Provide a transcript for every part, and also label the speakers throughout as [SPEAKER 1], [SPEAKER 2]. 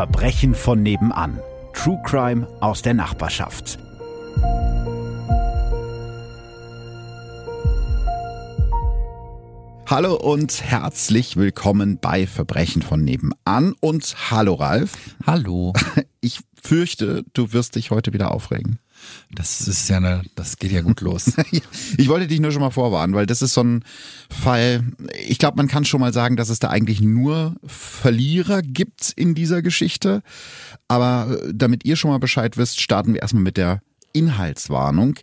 [SPEAKER 1] Verbrechen von nebenan. True Crime aus der Nachbarschaft. Hallo und herzlich willkommen bei Verbrechen von nebenan und hallo Ralf.
[SPEAKER 2] Hallo.
[SPEAKER 1] Ich fürchte, du wirst dich heute wieder aufregen.
[SPEAKER 2] Das ist ja eine, das geht ja gut los.
[SPEAKER 1] ich wollte dich nur schon mal vorwarnen, weil das ist so ein Fall, ich glaube, man kann schon mal sagen, dass es da eigentlich nur Verlierer gibt in dieser Geschichte. Aber damit ihr schon mal Bescheid wisst, starten wir erstmal mit der Inhaltswarnung.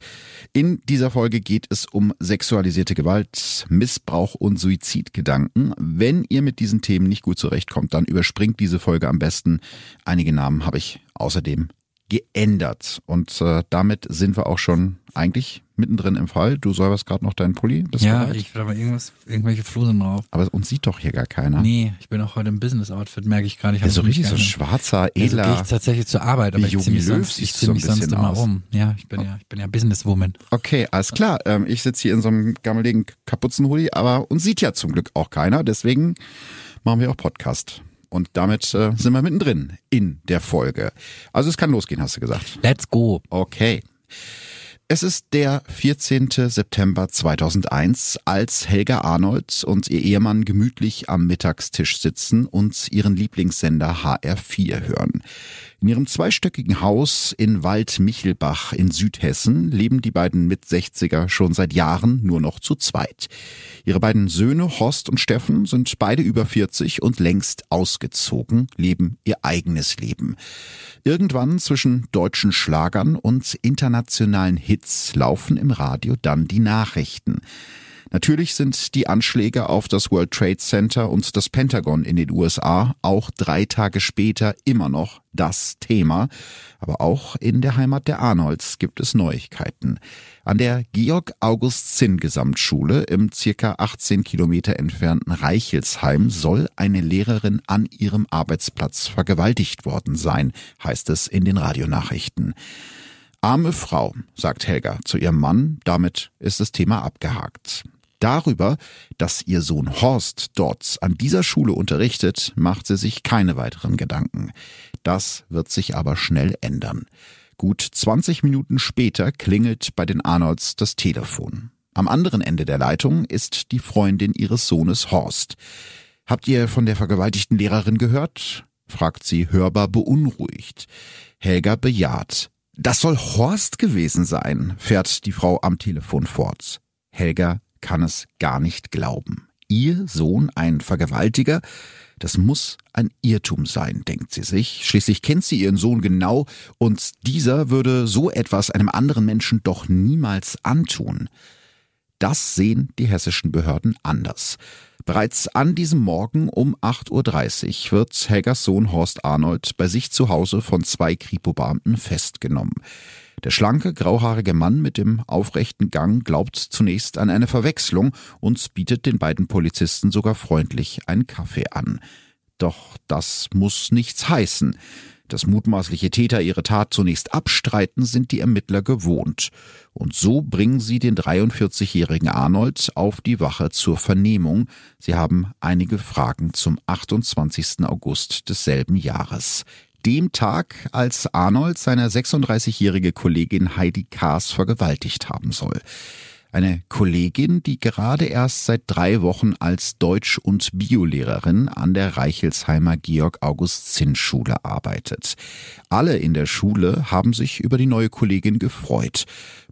[SPEAKER 1] In dieser Folge geht es um sexualisierte Gewalt, Missbrauch und Suizidgedanken. Wenn ihr mit diesen Themen nicht gut zurechtkommt, dann überspringt diese Folge am besten. Einige Namen habe ich außerdem geändert. Und äh, damit sind wir auch schon eigentlich mittendrin im Fall. Du säuberst gerade noch deinen Pulli.
[SPEAKER 2] Bist ja, bereit? ich will aber irgendwas, irgendwelche Flusen drauf.
[SPEAKER 1] Aber uns sieht doch hier gar keiner.
[SPEAKER 2] Nee, ich bin auch heute im Business-Outfit, merke ich gerade.
[SPEAKER 1] Ja, so richtig so schwarzer, edler.
[SPEAKER 2] Also gehe ich tatsächlich zur Arbeit, aber ich ziehe mich sonst, ich zieh mich so sonst immer rum. Ja, ich bin ja, ich bin ja Businesswoman.
[SPEAKER 1] Okay, alles klar. Ähm, ich sitze hier in so einem gammeligen Kapuzenhoodie, aber uns sieht ja zum Glück auch keiner. Deswegen machen wir auch Podcast. Und damit äh, sind wir mittendrin in der Folge. Also es kann losgehen, hast du gesagt.
[SPEAKER 2] Let's go.
[SPEAKER 1] Okay. Es ist der 14. September 2001, als Helga Arnold und ihr Ehemann gemütlich am Mittagstisch sitzen und ihren Lieblingssender HR4 hören. In ihrem zweistöckigen Haus in Waldmichelbach in Südhessen leben die beiden Mit-60er schon seit Jahren nur noch zu zweit. Ihre beiden Söhne Horst und Steffen sind beide über 40 und längst ausgezogen, leben ihr eigenes Leben. Irgendwann zwischen deutschen Schlagern und internationalen Hits laufen im Radio dann die Nachrichten. Natürlich sind die Anschläge auf das World Trade Center und das Pentagon in den USA auch drei Tage später immer noch das Thema. Aber auch in der Heimat der Arnolds gibt es Neuigkeiten. An der Georg August Zinn Gesamtschule im circa 18 Kilometer entfernten Reichelsheim soll eine Lehrerin an ihrem Arbeitsplatz vergewaltigt worden sein, heißt es in den Radionachrichten. Arme Frau, sagt Helga zu ihrem Mann, damit ist das Thema abgehakt. Darüber, dass ihr Sohn Horst dort an dieser Schule unterrichtet, macht sie sich keine weiteren Gedanken. Das wird sich aber schnell ändern. Gut 20 Minuten später klingelt bei den Arnolds das Telefon. Am anderen Ende der Leitung ist die Freundin ihres Sohnes Horst. Habt ihr von der vergewaltigten Lehrerin gehört? fragt sie hörbar beunruhigt. Helga bejaht. Das soll Horst gewesen sein, fährt die Frau am Telefon fort. Helga kann es gar nicht glauben. Ihr Sohn ein Vergewaltiger? Das muss ein Irrtum sein, denkt sie sich. Schließlich kennt sie ihren Sohn genau und dieser würde so etwas einem anderen Menschen doch niemals antun. Das sehen die hessischen Behörden anders. Bereits an diesem Morgen um 8.30 Uhr wird Helgas Sohn Horst Arnold bei sich zu Hause von zwei Kripo-Beamten festgenommen. Der schlanke, grauhaarige Mann mit dem aufrechten Gang glaubt zunächst an eine Verwechslung und bietet den beiden Polizisten sogar freundlich einen Kaffee an. Doch das muss nichts heißen. Dass mutmaßliche Täter ihre Tat zunächst abstreiten, sind die Ermittler gewohnt. Und so bringen sie den 43-jährigen Arnold auf die Wache zur Vernehmung. Sie haben einige Fragen zum 28. August desselben Jahres dem Tag, als Arnold seine 36-jährige Kollegin Heidi Kaas vergewaltigt haben soll. Eine Kollegin, die gerade erst seit drei Wochen als Deutsch- und Biolehrerin an der Reichelsheimer Georg-August-Zinn-Schule arbeitet. Alle in der Schule haben sich über die neue Kollegin gefreut.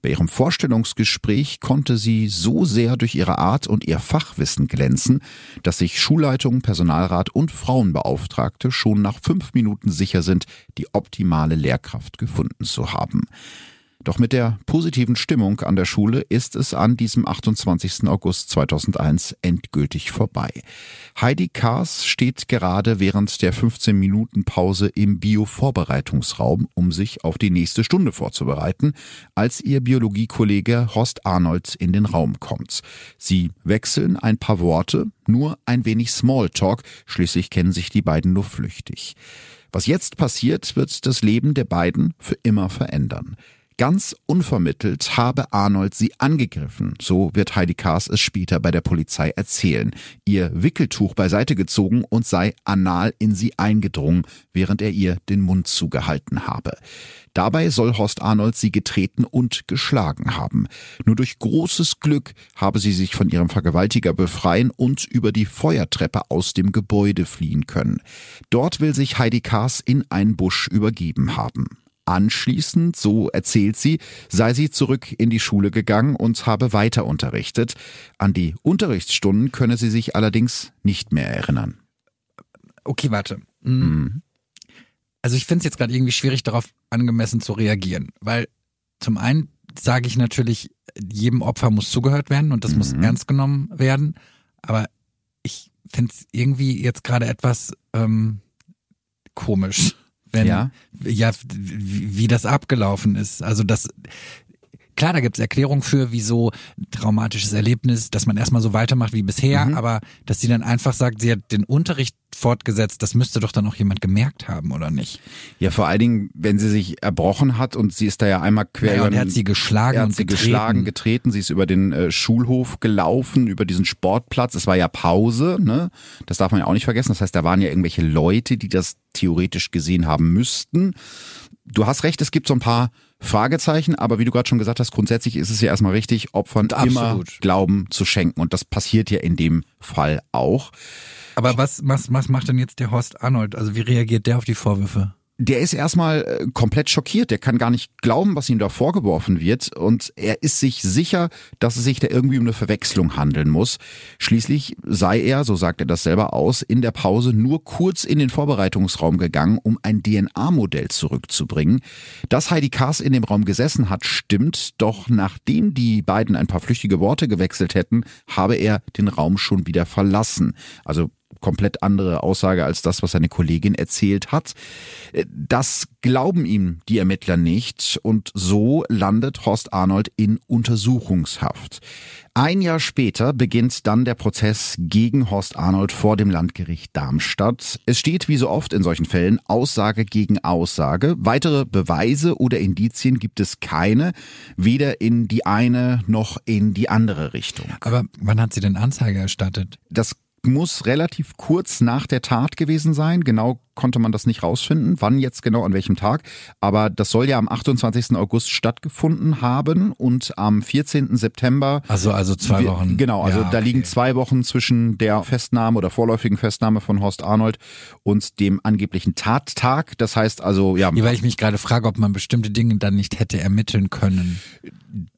[SPEAKER 1] Bei ihrem Vorstellungsgespräch konnte sie so sehr durch ihre Art und ihr Fachwissen glänzen, dass sich Schulleitung, Personalrat und Frauenbeauftragte schon nach fünf Minuten sicher sind, die optimale Lehrkraft gefunden zu haben. Doch mit der positiven Stimmung an der Schule ist es an diesem 28. August 2001 endgültig vorbei. Heidi Kaas steht gerade während der 15 Minuten Pause im Bio-Vorbereitungsraum, um sich auf die nächste Stunde vorzubereiten, als ihr Biologiekollege Horst Arnold in den Raum kommt. Sie wechseln ein paar Worte, nur ein wenig Smalltalk, schließlich kennen sich die beiden nur flüchtig. Was jetzt passiert, wird das Leben der beiden für immer verändern. Ganz unvermittelt habe Arnold sie angegriffen, so wird Heidi Kaas es später bei der Polizei erzählen, ihr Wickeltuch beiseite gezogen und sei anal in sie eingedrungen, während er ihr den Mund zugehalten habe. Dabei soll Horst Arnold sie getreten und geschlagen haben. Nur durch großes Glück habe sie sich von ihrem Vergewaltiger befreien und über die Feuertreppe aus dem Gebäude fliehen können. Dort will sich Heidi Kaas in einen Busch übergeben haben. Anschließend, so erzählt sie, sei sie zurück in die Schule gegangen und habe weiter unterrichtet. An die Unterrichtsstunden könne sie sich allerdings nicht mehr erinnern.
[SPEAKER 2] Okay, warte. Hm. Mhm. Also ich finde es jetzt gerade irgendwie schwierig, darauf angemessen zu reagieren, weil zum einen sage ich natürlich, jedem Opfer muss zugehört werden und das mhm. muss ernst genommen werden, aber ich finde es irgendwie jetzt gerade etwas ähm, komisch wenn, ja, ja wie, wie das abgelaufen ist. Also das, klar, da gibt es Erklärungen für, wieso traumatisches Erlebnis, dass man erstmal so weitermacht wie bisher, mhm. aber dass sie dann einfach sagt, sie hat den Unterricht fortgesetzt, das müsste doch dann auch jemand gemerkt haben, oder nicht?
[SPEAKER 1] Ja, vor allen Dingen, wenn sie sich erbrochen hat und sie ist da ja einmal quer
[SPEAKER 2] über den, er hat sie geschlagen
[SPEAKER 1] er hat
[SPEAKER 2] und
[SPEAKER 1] sie
[SPEAKER 2] getreten.
[SPEAKER 1] geschlagen, getreten, sie ist über den äh, Schulhof gelaufen, über diesen Sportplatz, es war ja Pause, ne? Das darf man ja auch nicht vergessen, das heißt, da waren ja irgendwelche Leute, die das theoretisch gesehen haben müssten. Du hast recht, es gibt so ein paar Fragezeichen, aber wie du gerade schon gesagt hast, grundsätzlich ist es ja erstmal richtig, Opfern Absolut. immer Glauben zu schenken. Und das passiert ja in dem Fall auch.
[SPEAKER 2] Aber was, was, was macht denn jetzt der Horst Arnold? Also wie reagiert der auf die Vorwürfe?
[SPEAKER 1] Der ist erstmal äh, komplett schockiert. Der kann gar nicht glauben, was ihm da vorgeworfen wird. Und er ist sich sicher, dass es sich da irgendwie um eine Verwechslung handeln muss. Schließlich sei er, so sagt er das selber aus, in der Pause nur kurz in den Vorbereitungsraum gegangen, um ein DNA-Modell zurückzubringen. Dass Heidi Kaas in dem Raum gesessen hat, stimmt. Doch nachdem die beiden ein paar flüchtige Worte gewechselt hätten, habe er den Raum schon wieder verlassen. Also komplett andere Aussage als das, was seine Kollegin erzählt hat. Das glauben ihm die Ermittler nicht und so landet Horst Arnold in Untersuchungshaft. Ein Jahr später beginnt dann der Prozess gegen Horst Arnold vor dem Landgericht Darmstadt. Es steht wie so oft in solchen Fällen Aussage gegen Aussage. Weitere Beweise oder Indizien gibt es keine, weder in die eine noch in die andere Richtung.
[SPEAKER 2] Aber wann hat sie denn Anzeige erstattet?
[SPEAKER 1] Das muss relativ kurz nach der Tat gewesen sein. Genau konnte man das nicht rausfinden, wann jetzt genau an welchem Tag. Aber das soll ja am 28. August stattgefunden haben und am 14. September.
[SPEAKER 2] Also, also zwei Wochen.
[SPEAKER 1] Genau, also ja, da liegen zwei Wochen zwischen der Festnahme oder vorläufigen Festnahme von Horst Arnold und dem angeblichen Tattag. Das heißt also, ja.
[SPEAKER 2] ja weil ich mich gerade frage, ob man bestimmte Dinge dann nicht hätte ermitteln können.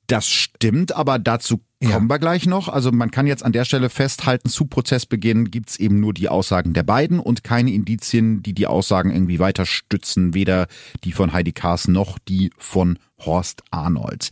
[SPEAKER 1] Das stimmt, aber dazu ja. kommen wir gleich noch. Also man kann jetzt an der Stelle festhalten, zu Prozessbeginn gibt's eben nur die Aussagen der beiden und keine Indizien, die die Aussagen irgendwie weiter stützen, weder die von Heidi Kaas noch die von Horst Arnold.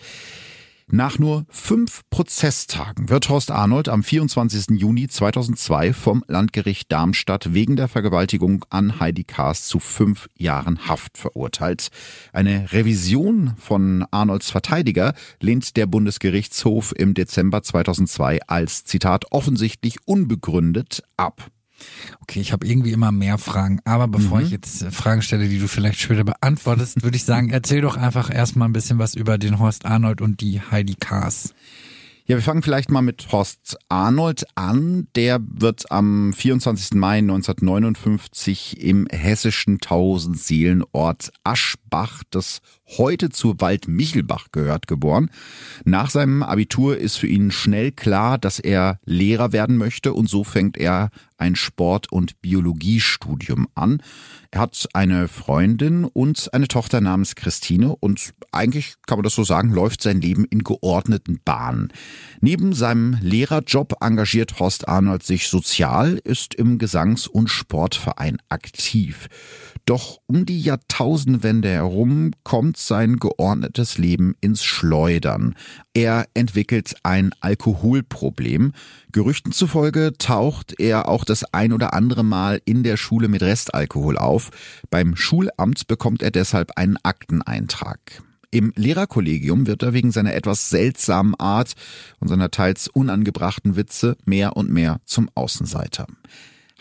[SPEAKER 1] Nach nur fünf Prozesstagen wird Horst Arnold am 24. Juni 2002 vom Landgericht Darmstadt wegen der Vergewaltigung an Heidi Kaas zu fünf Jahren Haft verurteilt. Eine Revision von Arnolds Verteidiger lehnt der Bundesgerichtshof im Dezember 2002 als Zitat offensichtlich unbegründet ab.
[SPEAKER 2] Okay, ich habe irgendwie immer mehr Fragen, aber bevor mhm. ich jetzt äh, Fragen stelle, die du vielleicht später beantwortest, würde ich sagen, erzähl doch einfach erstmal ein bisschen was über den Horst Arnold und die Heidi Kaas.
[SPEAKER 1] Ja, wir fangen vielleicht mal mit Horst Arnold an. Der wird am 24. Mai 1959 im hessischen Tausendseelenort Aschbach, das heute zu Waldmichelbach gehört, geboren. Nach seinem Abitur ist für ihn schnell klar, dass er Lehrer werden möchte und so fängt er ein Sport- und Biologiestudium an. Hat eine Freundin und eine Tochter namens Christine und eigentlich kann man das so sagen, läuft sein Leben in geordneten Bahnen. Neben seinem Lehrerjob engagiert Horst Arnold sich sozial, ist im Gesangs- und Sportverein aktiv. Doch um die Jahrtausendwende herum kommt sein geordnetes Leben ins Schleudern. Er entwickelt ein Alkoholproblem. Gerüchten zufolge taucht er auch das ein oder andere Mal in der Schule mit Restalkohol auf. Beim Schulamt bekommt er deshalb einen Akteneintrag. Im Lehrerkollegium wird er wegen seiner etwas seltsamen Art und seiner teils unangebrachten Witze mehr und mehr zum Außenseiter.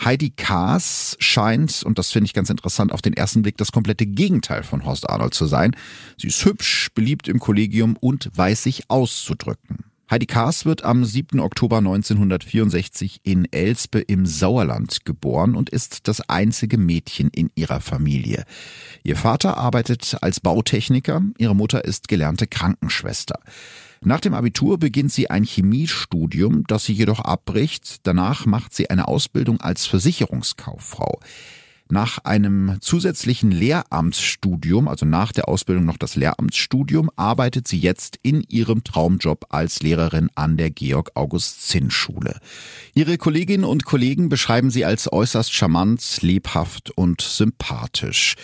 [SPEAKER 1] Heidi Kaas scheint, und das finde ich ganz interessant, auf den ersten Blick das komplette Gegenteil von Horst Arnold zu sein. Sie ist hübsch, beliebt im Kollegium und weiß sich auszudrücken. Heidi Kaas wird am 7. Oktober 1964 in Elspe im Sauerland geboren und ist das einzige Mädchen in ihrer Familie. Ihr Vater arbeitet als Bautechniker, ihre Mutter ist gelernte Krankenschwester. Nach dem Abitur beginnt sie ein Chemiestudium, das sie jedoch abbricht. Danach macht sie eine Ausbildung als Versicherungskauffrau. Nach einem zusätzlichen Lehramtsstudium, also nach der Ausbildung noch das Lehramtsstudium, arbeitet sie jetzt in ihrem Traumjob als Lehrerin an der Georg August Zinn Schule. Ihre Kolleginnen und Kollegen beschreiben sie als äußerst charmant, lebhaft und sympathisch.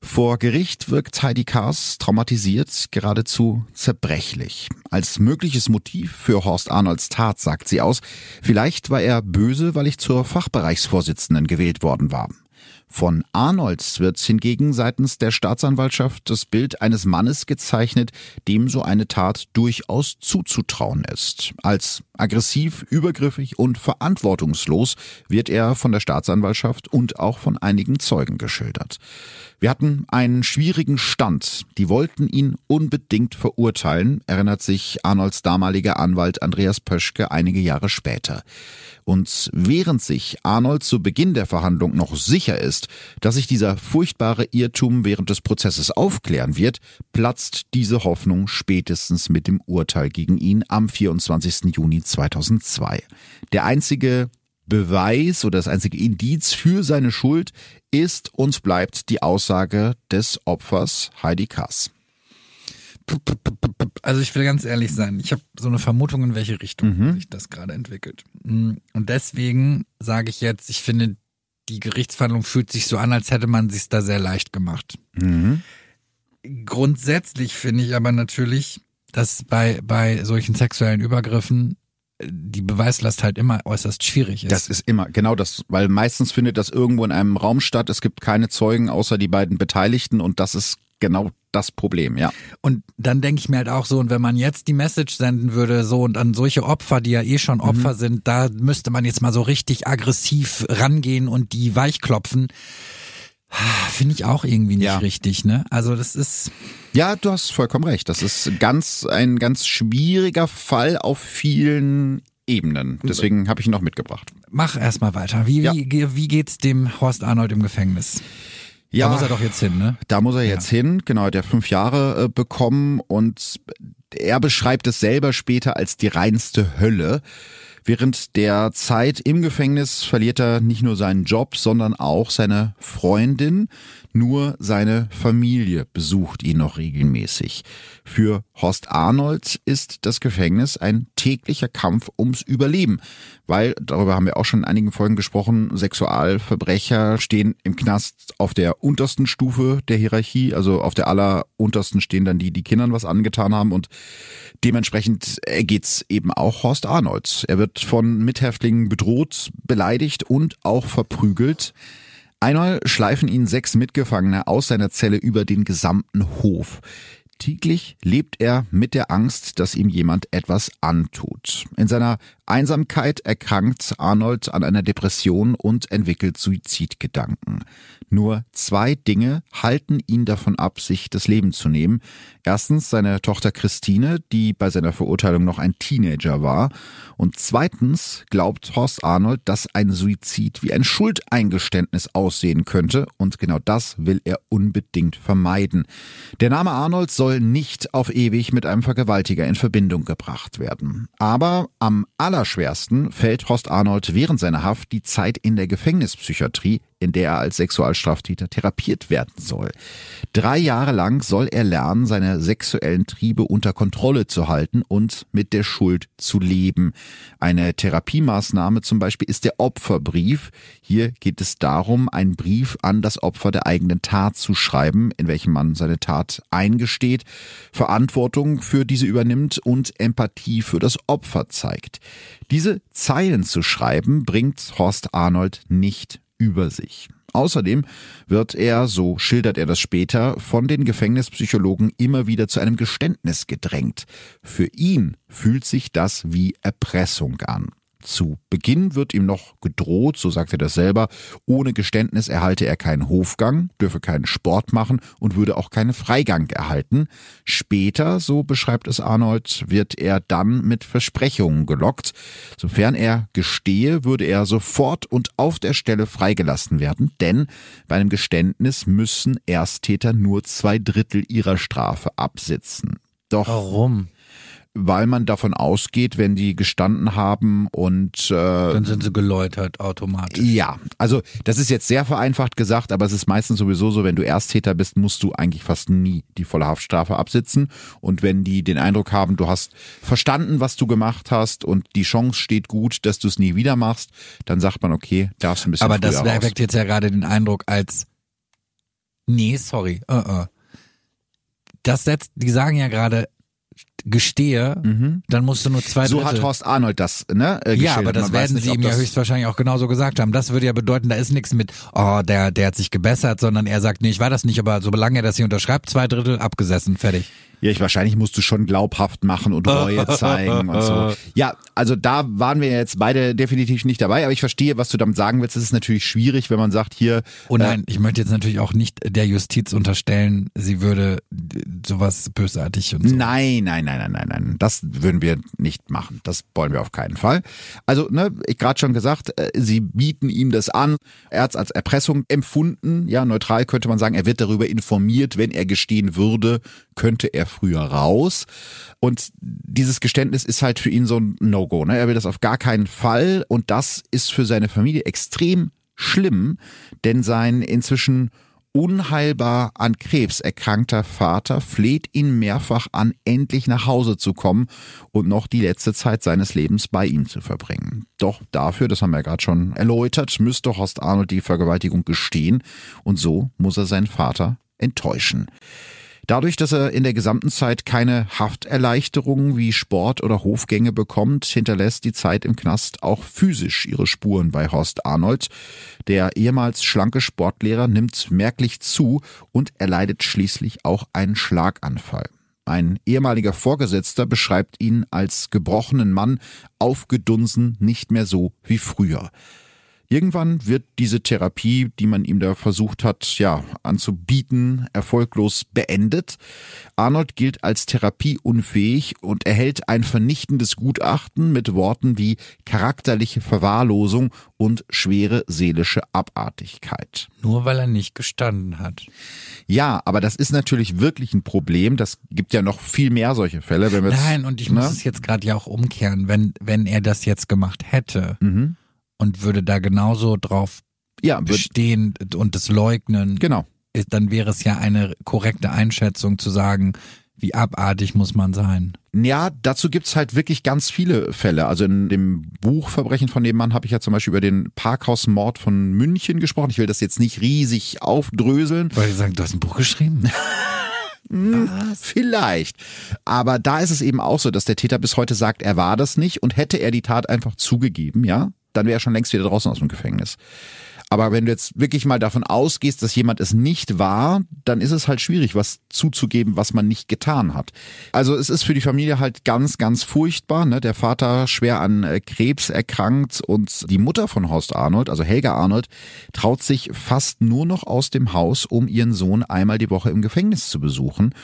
[SPEAKER 1] Vor Gericht wirkt Heidi Kaas traumatisiert, geradezu zerbrechlich. Als mögliches Motiv für Horst Arnolds Tat sagt sie aus, vielleicht war er böse, weil ich zur Fachbereichsvorsitzenden gewählt worden war. Von Arnolds wird hingegen seitens der Staatsanwaltschaft das Bild eines Mannes gezeichnet, dem so eine Tat durchaus zuzutrauen ist. Als aggressiv, übergriffig und verantwortungslos wird er von der Staatsanwaltschaft und auch von einigen Zeugen geschildert. Wir hatten einen schwierigen Stand. Die wollten ihn unbedingt verurteilen, erinnert sich Arnolds damaliger Anwalt Andreas Pöschke einige Jahre später. Und während sich Arnold zu Beginn der Verhandlung noch sicher ist, dass sich dieser furchtbare Irrtum während des Prozesses aufklären wird, platzt diese Hoffnung spätestens mit dem Urteil gegen ihn am 24. Juni 2002. Der einzige Beweis oder das einzige Indiz für seine Schuld ist und bleibt die Aussage des Opfers Heidi Kass.
[SPEAKER 2] Also ich will ganz ehrlich sein, ich habe so eine Vermutung, in welche Richtung mhm. sich das gerade entwickelt. Mm, und deswegen sage ich jetzt, ich finde, die Gerichtsverhandlung fühlt sich so an, als hätte man sich da sehr leicht gemacht. Mhm. Grundsätzlich finde ich aber natürlich, dass bei, bei solchen sexuellen Übergriffen die Beweislast halt immer äußerst schwierig ist.
[SPEAKER 1] Das ist immer, genau das, weil meistens findet das irgendwo in einem Raum statt. Es gibt keine Zeugen außer die beiden Beteiligten und das ist genau das Problem, ja.
[SPEAKER 2] Und dann denke ich mir halt auch so, und wenn man jetzt die Message senden würde, so und an solche Opfer, die ja eh schon Opfer mhm. sind, da müsste man jetzt mal so richtig aggressiv rangehen und die weichklopfen. Finde ich auch irgendwie nicht ja. richtig, ne? Also das ist.
[SPEAKER 1] Ja, du hast vollkommen recht. Das ist ganz ein ganz schwieriger Fall auf vielen Ebenen. Deswegen habe ich ihn noch mitgebracht.
[SPEAKER 2] Mach erstmal weiter. Wie, ja. wie, wie geht's dem Horst Arnold im Gefängnis? Ja, da muss er doch jetzt hin, ne?
[SPEAKER 1] Da muss er jetzt ja. hin, genau, der fünf Jahre äh, bekommen und er beschreibt es selber später als die reinste Hölle. Während der Zeit im Gefängnis verliert er nicht nur seinen Job, sondern auch seine Freundin. Nur seine Familie besucht ihn noch regelmäßig. Für Horst Arnold ist das Gefängnis ein täglicher Kampf ums Überleben, weil, darüber haben wir auch schon in einigen Folgen gesprochen, Sexualverbrecher stehen im Knast auf der untersten Stufe der Hierarchie, also auf der alleruntersten stehen dann die, die Kindern was angetan haben und dementsprechend geht's eben auch Horst Arnold. Er wird von Mithäftlingen bedroht, beleidigt und auch verprügelt. Einmal schleifen ihn sechs Mitgefangene aus seiner Zelle über den gesamten Hof. Täglich lebt er mit der Angst, dass ihm jemand etwas antut. In seiner Einsamkeit erkrankt Arnold an einer Depression und entwickelt Suizidgedanken. Nur zwei Dinge halten ihn davon ab, sich das Leben zu nehmen. Erstens seine Tochter Christine, die bei seiner Verurteilung noch ein Teenager war. Und zweitens glaubt Horst Arnold, dass ein Suizid wie ein Schuldeingeständnis aussehen könnte. Und genau das will er unbedingt vermeiden. Der Name Arnold soll nicht auf ewig mit einem Vergewaltiger in Verbindung gebracht werden. Aber am allerschwersten fällt Horst Arnold während seiner Haft die Zeit in der Gefängnispsychiatrie in der er als Sexualstraftäter therapiert werden soll. Drei Jahre lang soll er lernen, seine sexuellen Triebe unter Kontrolle zu halten und mit der Schuld zu leben. Eine Therapiemaßnahme zum Beispiel ist der Opferbrief. Hier geht es darum, einen Brief an das Opfer der eigenen Tat zu schreiben, in welchem man seine Tat eingesteht, Verantwortung für diese übernimmt und Empathie für das Opfer zeigt. Diese Zeilen zu schreiben bringt Horst Arnold nicht über sich. Außerdem wird er, so schildert er das später, von den Gefängnispsychologen immer wieder zu einem Geständnis gedrängt. Für ihn fühlt sich das wie Erpressung an. Zu Beginn wird ihm noch gedroht, so sagt er das selber, ohne Geständnis erhalte er keinen Hofgang, dürfe keinen Sport machen und würde auch keinen Freigang erhalten. Später, so beschreibt es Arnold, wird er dann mit Versprechungen gelockt. Sofern er gestehe, würde er sofort und auf der Stelle freigelassen werden, denn bei einem Geständnis müssen Ersttäter nur zwei Drittel ihrer Strafe absitzen. Doch
[SPEAKER 2] Warum?
[SPEAKER 1] Weil man davon ausgeht, wenn die gestanden haben und äh,
[SPEAKER 2] Dann sind sie geläutert automatisch.
[SPEAKER 1] ja, also das ist jetzt sehr vereinfacht gesagt, aber es ist meistens sowieso so, wenn du Ersttäter bist, musst du eigentlich fast nie die volle Haftstrafe absitzen. Und wenn die den Eindruck haben, du hast verstanden, was du gemacht hast und die Chance steht gut, dass du es nie wieder machst, dann sagt man, okay, darfst ein bisschen
[SPEAKER 2] Aber das
[SPEAKER 1] früher raus.
[SPEAKER 2] weckt jetzt ja gerade den Eindruck als Nee, sorry. Uh -uh. Das setzt, die sagen ja gerade, gestehe, dann musst du nur zwei
[SPEAKER 1] Mhm. So
[SPEAKER 2] Drittel.
[SPEAKER 1] hat Horst Arnold das, ne? Äh,
[SPEAKER 2] ja, aber das
[SPEAKER 1] Man
[SPEAKER 2] werden
[SPEAKER 1] nicht,
[SPEAKER 2] sie ihm ja höchstwahrscheinlich auch genauso gesagt haben. Das würde ja bedeuten, da ist nichts mit, oh, der, der hat sich gebessert, sondern er sagt, nee, ich war das nicht, aber solange er das hier unterschreibt, zwei Drittel abgesessen, fertig.
[SPEAKER 1] Ja, ich wahrscheinlich musst du schon glaubhaft machen und Reue zeigen und so. Ja, also da waren wir jetzt beide definitiv nicht dabei, aber ich verstehe, was du damit sagen willst. Es ist natürlich schwierig, wenn man sagt, hier,
[SPEAKER 2] Oh nein, ich möchte jetzt natürlich auch nicht der Justiz unterstellen, sie würde äh, sowas bösartig und so.
[SPEAKER 1] Nein, nein, nein, nein, nein, nein. Das würden wir nicht machen. Das wollen wir auf keinen Fall. Also, ne, ich gerade schon gesagt, äh, sie bieten ihm das an. Er hat es als Erpressung empfunden. Ja, neutral könnte man sagen, er wird darüber informiert, wenn er gestehen würde, könnte er früher raus. Und dieses Geständnis ist halt für ihn so ein No-Go. Ne? Er will das auf gar keinen Fall. Und das ist für seine Familie extrem schlimm, denn sein inzwischen unheilbar an Krebs erkrankter Vater fleht ihn mehrfach an, endlich nach Hause zu kommen und noch die letzte Zeit seines Lebens bei ihm zu verbringen. Doch dafür, das haben wir ja gerade schon erläutert, müsste Horst Arnold die Vergewaltigung gestehen und so muss er seinen Vater enttäuschen. Dadurch, dass er in der gesamten Zeit keine Hafterleichterungen wie Sport oder Hofgänge bekommt, hinterlässt die Zeit im Knast auch physisch ihre Spuren bei Horst Arnold. Der ehemals schlanke Sportlehrer nimmt merklich zu und erleidet schließlich auch einen Schlaganfall. Ein ehemaliger Vorgesetzter beschreibt ihn als gebrochenen Mann, aufgedunsen, nicht mehr so wie früher. Irgendwann wird diese Therapie, die man ihm da versucht hat, ja, anzubieten, erfolglos beendet. Arnold gilt als therapieunfähig und erhält ein vernichtendes Gutachten mit Worten wie charakterliche Verwahrlosung und schwere seelische Abartigkeit.
[SPEAKER 2] Nur weil er nicht gestanden hat.
[SPEAKER 1] Ja, aber das ist natürlich wirklich ein Problem. Das gibt ja noch viel mehr solche Fälle. Wenn wir jetzt,
[SPEAKER 2] Nein, und ich muss
[SPEAKER 1] ne?
[SPEAKER 2] es jetzt gerade ja auch umkehren, wenn, wenn er das jetzt gemacht hätte
[SPEAKER 1] Mhm.
[SPEAKER 2] Und würde da genauso drauf
[SPEAKER 1] Ja,
[SPEAKER 2] bestehen und es leugnen,
[SPEAKER 1] genau.
[SPEAKER 2] ist, dann wäre es ja eine korrekte Einschätzung zu sagen, wie abartig muss man sein.
[SPEAKER 1] Ja, dazu gibt's halt wirklich ganz viele Fälle. Also in dem Buch Verbrechen von dem Mann habe ich ja zum Beispiel über den Parkhausmord von München gesprochen. Ich will das jetzt nicht riesig aufdröseln.
[SPEAKER 2] Weil sie sagen, du hast ein Buch geschrieben.
[SPEAKER 1] Vielleicht. Aber da ist es eben auch so, dass der Täter bis heute sagt, er war das nicht und hätte er die Tat einfach zugegeben, ja, dann wäre er schon längst wieder draußen aus dem Gefängnis. Aber wenn du jetzt wirklich mal davon ausgehst, dass jemand es nicht war, dann ist es halt schwierig, was zuzugeben, was man nicht getan hat. Also es ist für die Familie halt ganz, ganz furchtbar. Ne? Der Vater schwer an äh, Krebs erkrankt und die Mutter von Horst Arnold, also Helga Arnold, traut sich fast nur noch aus dem Haus, um ihren Sohn einmal die Woche im Gefängnis zu besuchen.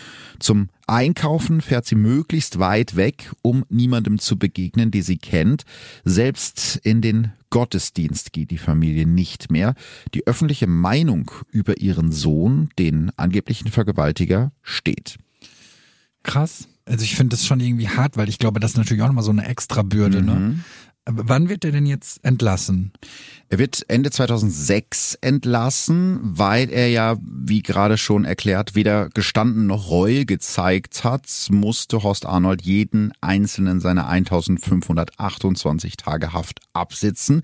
[SPEAKER 1] Zum Einkaufen fährt sie möglichst weit weg, um niemandem zu begegnen, die sie kennt. Selbst in den Gottesdienst geht die Familie nicht mehr. Die öffentliche Meinung über ihren Sohn, den angeblichen Vergewaltiger, steht.
[SPEAKER 2] Krass. Also ich finde das schon irgendwie hart, weil ich glaube, das ist natürlich auch nochmal so eine extra Bürde. Ne? Wann wird er denn jetzt entlassen?
[SPEAKER 1] Er wird Ende 2006 entlassen, weil er ja, wie gerade schon erklärt, weder gestanden noch Reue gezeigt hat, musste Horst Arnold jeden einzelnen seiner 1528 Tage Haft absitzen.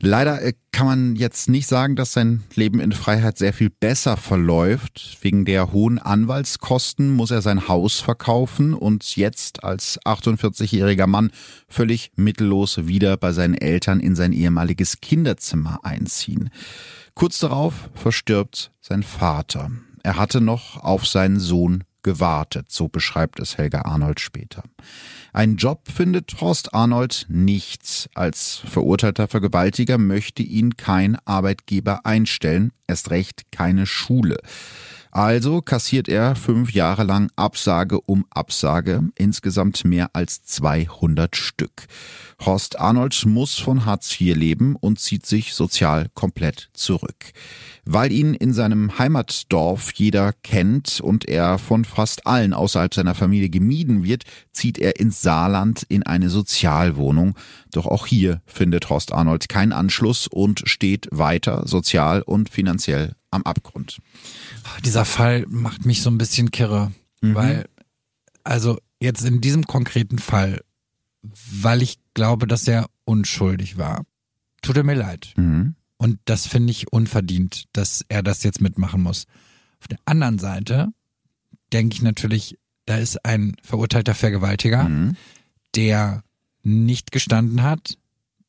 [SPEAKER 1] Leider äh, kann man jetzt nicht sagen, dass sein Leben in Freiheit sehr viel besser verläuft. Wegen der hohen Anwaltskosten muss er sein Haus verkaufen und jetzt als 48-jähriger Mann völlig mittellos wieder bei seinen Eltern in sein ehemaliges Kinderzimmer einziehen. Kurz darauf verstirbt sein Vater. Er hatte noch auf seinen Sohn gewartet, so beschreibt es Helga Arnold später. Ein Job findet Horst Arnold nicht. Als verurteilter Vergewaltiger möchte ihn kein Arbeitgeber einstellen, erst recht keine Schule. Also kassiert er fünf Jahre lang Absage um Absage, insgesamt mehr als 200 Stück. Horst Arnold muss von Hartz IV leben und zieht sich sozial komplett zurück. Weil ihn in seinem Heimatdorf jeder kennt und er von fast allen außerhalb seiner Familie gemieden wird, zieht er ins Saarland in eine Sozialwohnung. Doch auch hier findet Horst Arnold keinen Anschluss und steht weiter sozial und finanziell am Abgrund.
[SPEAKER 2] Dieser Fall macht mich so ein bisschen kirre, mhm. weil, also jetzt in diesem konkreten Fall, weil ich glaube, dass er unschuldig war. Tut er mir leid. Mhm. Und das finde ich unverdient, dass er das jetzt mitmachen muss. Auf der anderen Seite denke ich natürlich, da ist ein verurteilter Vergewaltiger, mhm. der nicht gestanden hat,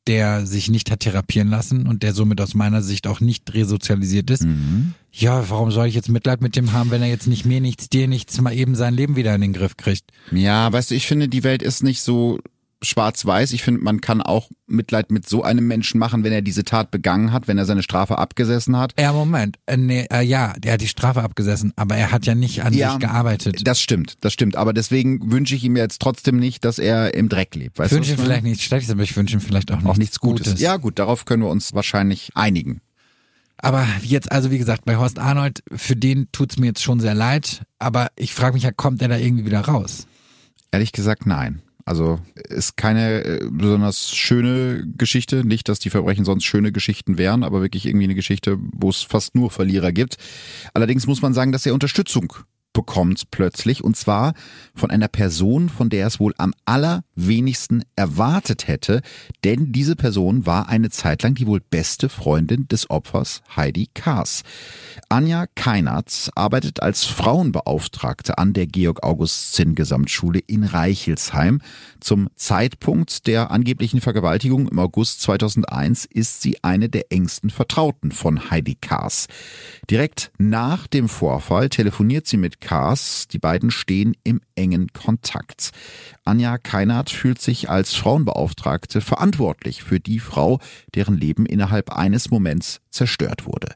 [SPEAKER 2] der sich nicht hat therapieren lassen und der somit aus meiner Sicht auch nicht resozialisiert ist. Mhm. Ja, warum soll ich jetzt Mitleid mit dem haben, wenn er jetzt nicht mir nichts, dir nichts, mal eben sein Leben wieder in den Griff kriegt?
[SPEAKER 1] Ja, weißt du, ich finde, die Welt ist nicht so schwarz-weiß. Ich finde, man kann auch Mitleid mit so einem Menschen machen, wenn er diese Tat begangen hat, wenn er seine Strafe abgesessen hat.
[SPEAKER 2] Ja, Moment. Äh, nee, äh, ja, der hat die Strafe abgesessen, aber er hat ja nicht an ja, sich gearbeitet.
[SPEAKER 1] Das stimmt, das stimmt. Aber deswegen wünsche ich ihm jetzt trotzdem nicht, dass er im Dreck lebt.
[SPEAKER 2] Weißt ich wünsche ihm vielleicht nichts Schlechtes, aber ich wünsche ihm vielleicht auch, auch nichts, nichts Gutes. Gutes.
[SPEAKER 1] Ja, gut, darauf können wir uns wahrscheinlich einigen.
[SPEAKER 2] Aber jetzt, also wie gesagt, bei Horst Arnold, für den tut's mir jetzt schon sehr leid. Aber ich frage mich ja, kommt er da irgendwie wieder raus?
[SPEAKER 1] Ehrlich gesagt, nein. Also ist keine äh, besonders schöne Geschichte. Nicht, dass die Verbrechen sonst schöne Geschichten wären, aber wirklich irgendwie eine Geschichte, wo es fast nur Verlierer gibt. Allerdings muss man sagen, dass er Unterstützung bekommt plötzlich und zwar von einer Person, von der es wohl am allerwenigsten erwartet hätte, denn diese Person war eine Zeit lang die wohl beste Freundin des Opfers Heidi Kaas. Anja Keinertz arbeitet als Frauenbeauftragte an der Georg August Zinn Gesamtschule in Reichelsheim. Zum Zeitpunkt der angeblichen Vergewaltigung im August 2001 ist sie eine der engsten Vertrauten von Heidi Kaas. Direkt nach dem Vorfall telefoniert sie mit Kaas. Die beiden stehen im engen Kontakt. Anja Keinert fühlt sich als Frauenbeauftragte verantwortlich für die Frau, deren Leben innerhalb eines Moments zerstört wurde.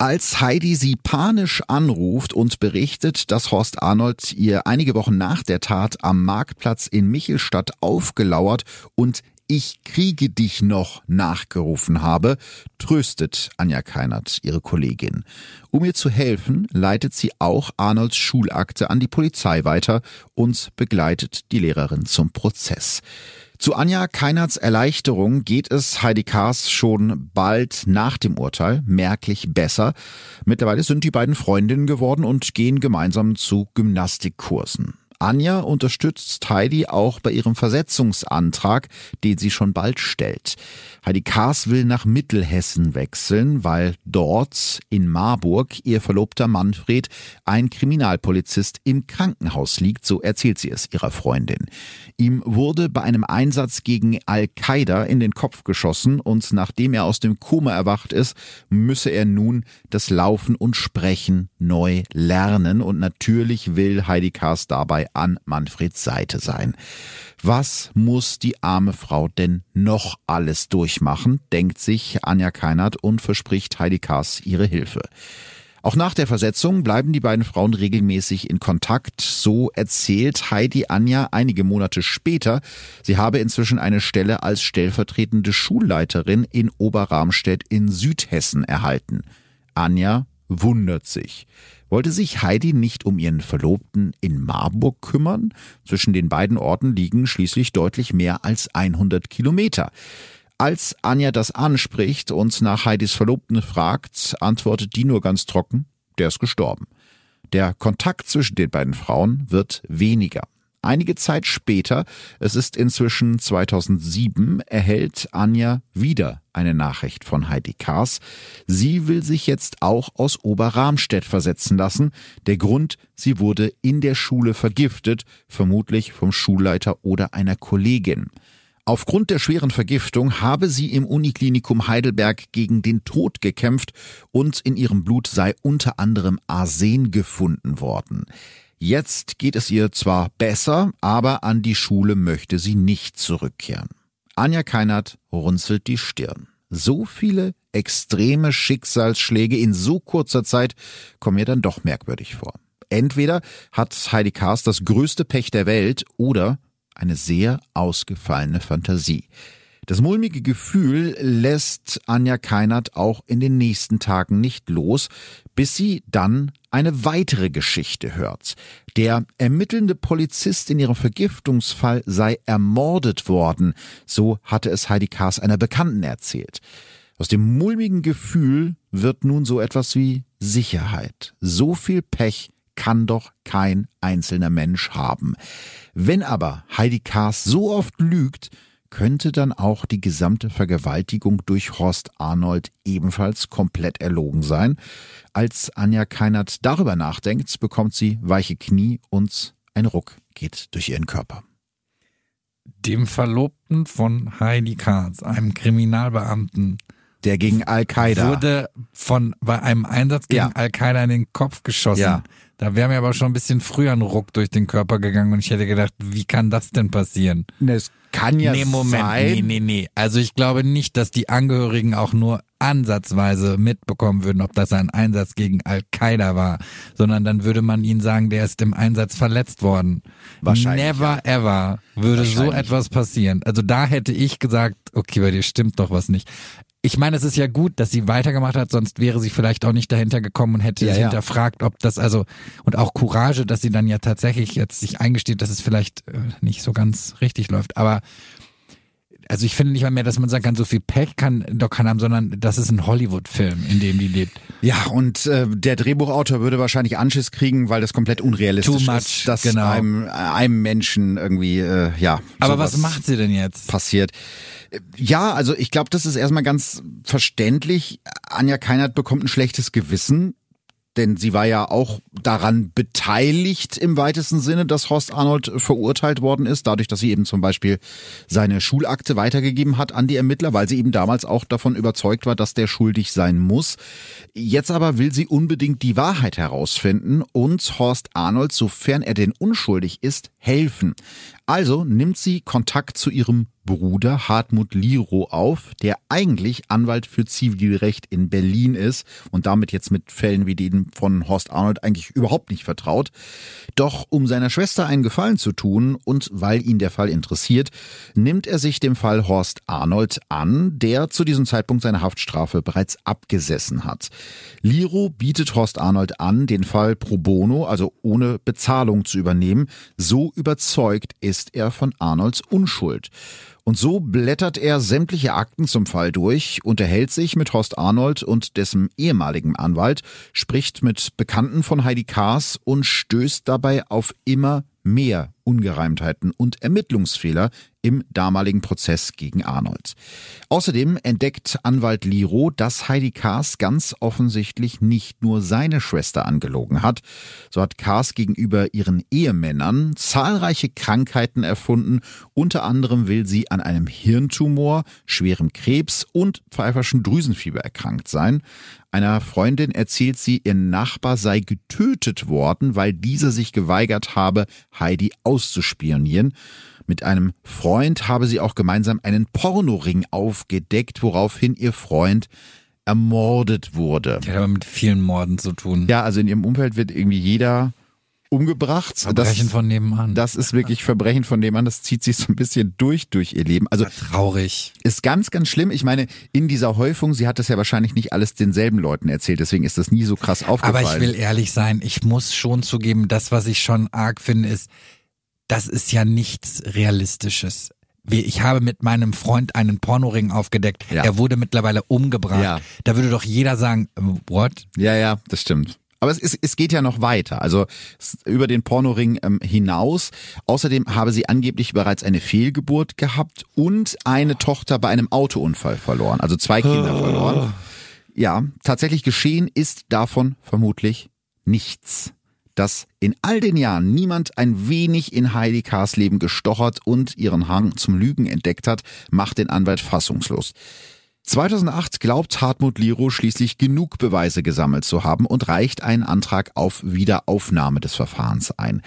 [SPEAKER 1] Als Heidi sie panisch anruft und berichtet, dass Horst Arnold ihr einige Wochen nach der Tat am Marktplatz in Michelstadt aufgelauert und ich kriege dich noch nachgerufen habe, tröstet Anja Keinert ihre Kollegin. Um ihr zu helfen, leitet sie auch Arnolds Schulakte an die Polizei weiter und begleitet die Lehrerin zum Prozess. Zu Anja Keinerts Erleichterung geht es Heidi Kaas schon bald nach dem Urteil merklich besser. Mittlerweile sind die beiden Freundinnen geworden und gehen gemeinsam zu Gymnastikkursen. Anja unterstützt Heidi auch bei ihrem Versetzungsantrag, den sie schon bald stellt. Heidi Kaas will nach Mittelhessen wechseln, weil dort in Marburg ihr Verlobter Manfred, ein Kriminalpolizist, im Krankenhaus liegt, so erzählt sie es ihrer Freundin. Ihm wurde bei einem Einsatz gegen Al-Qaida in den Kopf geschossen und nachdem er aus dem Koma erwacht ist, müsse er nun das Laufen und Sprechen neu lernen und natürlich will Heidi Kaas dabei an Manfreds Seite sein. Was muss die arme Frau denn noch alles durchmachen, denkt sich Anja Keinert und verspricht Heidi Kaas ihre Hilfe. Auch nach der Versetzung bleiben die beiden Frauen regelmäßig in Kontakt. So erzählt Heidi Anja einige Monate später, sie habe inzwischen eine Stelle als stellvertretende Schulleiterin in Oberramstedt in Südhessen erhalten. Anja wundert sich. Wollte sich Heidi nicht um ihren Verlobten in Marburg kümmern? Zwischen den beiden Orten liegen schließlich deutlich mehr als 100 Kilometer. Als Anja das anspricht und nach Heidis Verlobten fragt, antwortet die nur ganz trocken, der ist gestorben. Der Kontakt zwischen den beiden Frauen wird weniger. Einige Zeit später, es ist inzwischen 2007, erhält Anja wieder eine Nachricht von Heidi Kaas. Sie will sich jetzt auch aus Oberramstedt versetzen lassen. Der Grund, sie wurde in der Schule vergiftet, vermutlich vom Schulleiter oder einer Kollegin. Aufgrund der schweren Vergiftung habe sie im Uniklinikum Heidelberg gegen den Tod gekämpft und in ihrem Blut sei unter anderem Arsen gefunden worden. Jetzt geht es ihr zwar besser, aber an die Schule möchte sie nicht zurückkehren. Anja Keinert runzelt die Stirn. So viele extreme Schicksalsschläge in so kurzer Zeit kommen mir dann doch merkwürdig vor. Entweder hat Heidi Kaas das größte Pech der Welt oder eine sehr ausgefallene Fantasie. Das mulmige Gefühl lässt Anja Keinert auch in den nächsten Tagen nicht los, bis sie dann eine weitere Geschichte hört. Der ermittelnde Polizist in ihrem Vergiftungsfall sei ermordet worden, so hatte es Heidi Kaas einer Bekannten erzählt. Aus dem mulmigen Gefühl wird nun so etwas wie Sicherheit. So viel Pech kann doch kein einzelner Mensch haben. Wenn aber Heidi Kaas so oft lügt, könnte dann auch die gesamte Vergewaltigung durch Horst Arnold ebenfalls komplett erlogen sein. Als Anja Keinert darüber nachdenkt, bekommt sie weiche Knie und ein Ruck geht durch ihren Körper.
[SPEAKER 2] Dem Verlobten von Heidi Kahns, einem Kriminalbeamten,
[SPEAKER 1] der gegen Al-Qaida
[SPEAKER 2] wurde von bei einem Einsatz gegen ja. Al-Qaida in den Kopf geschossen. Ja. Da wäre mir aber schon ein bisschen früher ein Ruck durch den Körper gegangen und ich hätte gedacht, wie kann das denn passieren?
[SPEAKER 1] Es kann ja
[SPEAKER 2] nee, Moment,
[SPEAKER 1] sein.
[SPEAKER 2] Nee, nee, nee. Also ich glaube nicht, dass die Angehörigen auch nur ansatzweise mitbekommen würden, ob das ein Einsatz gegen Al-Qaida war, sondern dann würde man ihnen sagen, der ist im Einsatz verletzt worden.
[SPEAKER 1] Wahrscheinlich.
[SPEAKER 2] Never ja. ever würde so etwas passieren. Also da hätte ich gesagt, okay, bei dir stimmt doch was nicht ich meine, es ist ja gut, dass sie weitergemacht hat, sonst wäre sie vielleicht auch nicht dahinter gekommen und hätte ja, sich ja. hinterfragt, ob das also und auch Courage, dass sie dann ja tatsächlich jetzt sich eingesteht, dass es vielleicht äh, nicht so ganz richtig läuft. Aber also ich finde nicht mal mehr, dass man sagen kann, so viel Pech kann doch keiner haben, sondern das ist ein Hollywood-Film, in dem die lebt.
[SPEAKER 1] Ja, und äh, der Drehbuchautor würde wahrscheinlich Anschiss kriegen, weil das komplett unrealistisch
[SPEAKER 2] Too much,
[SPEAKER 1] ist, dass
[SPEAKER 2] genau.
[SPEAKER 1] einem, einem Menschen irgendwie, äh, ja.
[SPEAKER 2] Aber was macht sie denn jetzt?
[SPEAKER 1] Passiert. Ja, also ich glaube, das ist erstmal ganz verständlich. Anja Keinert bekommt ein schlechtes Gewissen, denn sie war ja auch daran beteiligt im weitesten Sinne, dass Horst Arnold verurteilt worden ist, dadurch, dass sie eben zum Beispiel seine Schulakte weitergegeben hat an die Ermittler, weil sie eben damals auch davon überzeugt war, dass der schuldig sein muss. Jetzt aber will sie unbedingt die Wahrheit herausfinden und Horst Arnold, sofern er denn unschuldig ist, helfen. Also nimmt sie Kontakt zu ihrem Bruder Hartmut Liro auf, der eigentlich Anwalt für Zivilrecht in Berlin ist und damit jetzt mit Fällen wie denen von Horst Arnold eigentlich überhaupt nicht vertraut. Doch um seiner Schwester einen Gefallen zu tun und weil ihn der Fall interessiert, nimmt er sich dem Fall Horst Arnold an, der zu diesem Zeitpunkt seine Haftstrafe bereits abgesessen hat. Liro bietet Horst Arnold an, den Fall pro bono, also ohne Bezahlung zu übernehmen. So überzeugt ist ist er von Arnolds Unschuld. Und so blättert er sämtliche Akten zum Fall durch, unterhält sich mit Horst Arnold und dessen ehemaligen Anwalt, spricht mit Bekannten von Heidi Kaas und stößt dabei auf immer mehr Ungereimtheiten und Ermittlungsfehler im damaligen Prozess gegen Arnold. Außerdem entdeckt Anwalt Liro, dass Heidi Kaas ganz offensichtlich nicht nur seine Schwester angelogen hat. So hat Kaas gegenüber ihren Ehemännern zahlreiche Krankheiten erfunden. Unter anderem will sie an einem Hirntumor, schwerem Krebs und pfeiferschen Drüsenfieber erkrankt sein. Einer Freundin erzählt sie, ihr Nachbar sei getötet worden, weil dieser sich geweigert habe, Heidi auszuspionieren. Mit einem Freund habe sie auch gemeinsam einen Pornoring aufgedeckt, woraufhin ihr Freund ermordet wurde.
[SPEAKER 2] Die hat aber mit vielen Morden zu tun.
[SPEAKER 1] Ja, also in ihrem Umfeld wird irgendwie jeder umgebracht.
[SPEAKER 2] Verbrechen
[SPEAKER 1] das,
[SPEAKER 2] von nebenan.
[SPEAKER 1] Das ist wirklich Verbrechen von nebenan. Das zieht sich so ein bisschen durch durch ihr Leben. Also
[SPEAKER 2] traurig.
[SPEAKER 1] Ist ganz, ganz schlimm. Ich meine, in dieser Häufung, sie hat das ja wahrscheinlich nicht alles denselben Leuten erzählt. Deswegen ist das nie so krass aufgefallen.
[SPEAKER 2] Aber ich will ehrlich sein. Ich muss schon zugeben, das, was ich schon arg finde, ist, das ist ja nichts Realistisches. Ich habe mit meinem Freund einen Pornoring aufgedeckt. Ja. Er wurde mittlerweile umgebracht. Ja. Da würde doch jeder sagen, what?
[SPEAKER 1] Ja, ja, das stimmt. Aber es, ist, es geht ja noch weiter, also über den Pornoring ähm, hinaus. Außerdem habe sie angeblich bereits eine Fehlgeburt gehabt und eine Tochter bei einem Autounfall verloren, also zwei Kinder verloren. Ja, tatsächlich geschehen ist davon vermutlich nichts. Dass in all den Jahren niemand ein wenig in Heidi Kars Leben gestochert und ihren Hang zum Lügen entdeckt hat, macht den Anwalt fassungslos. 2008 glaubt Hartmut Liro schließlich genug Beweise gesammelt zu haben und reicht einen Antrag auf Wiederaufnahme des Verfahrens ein.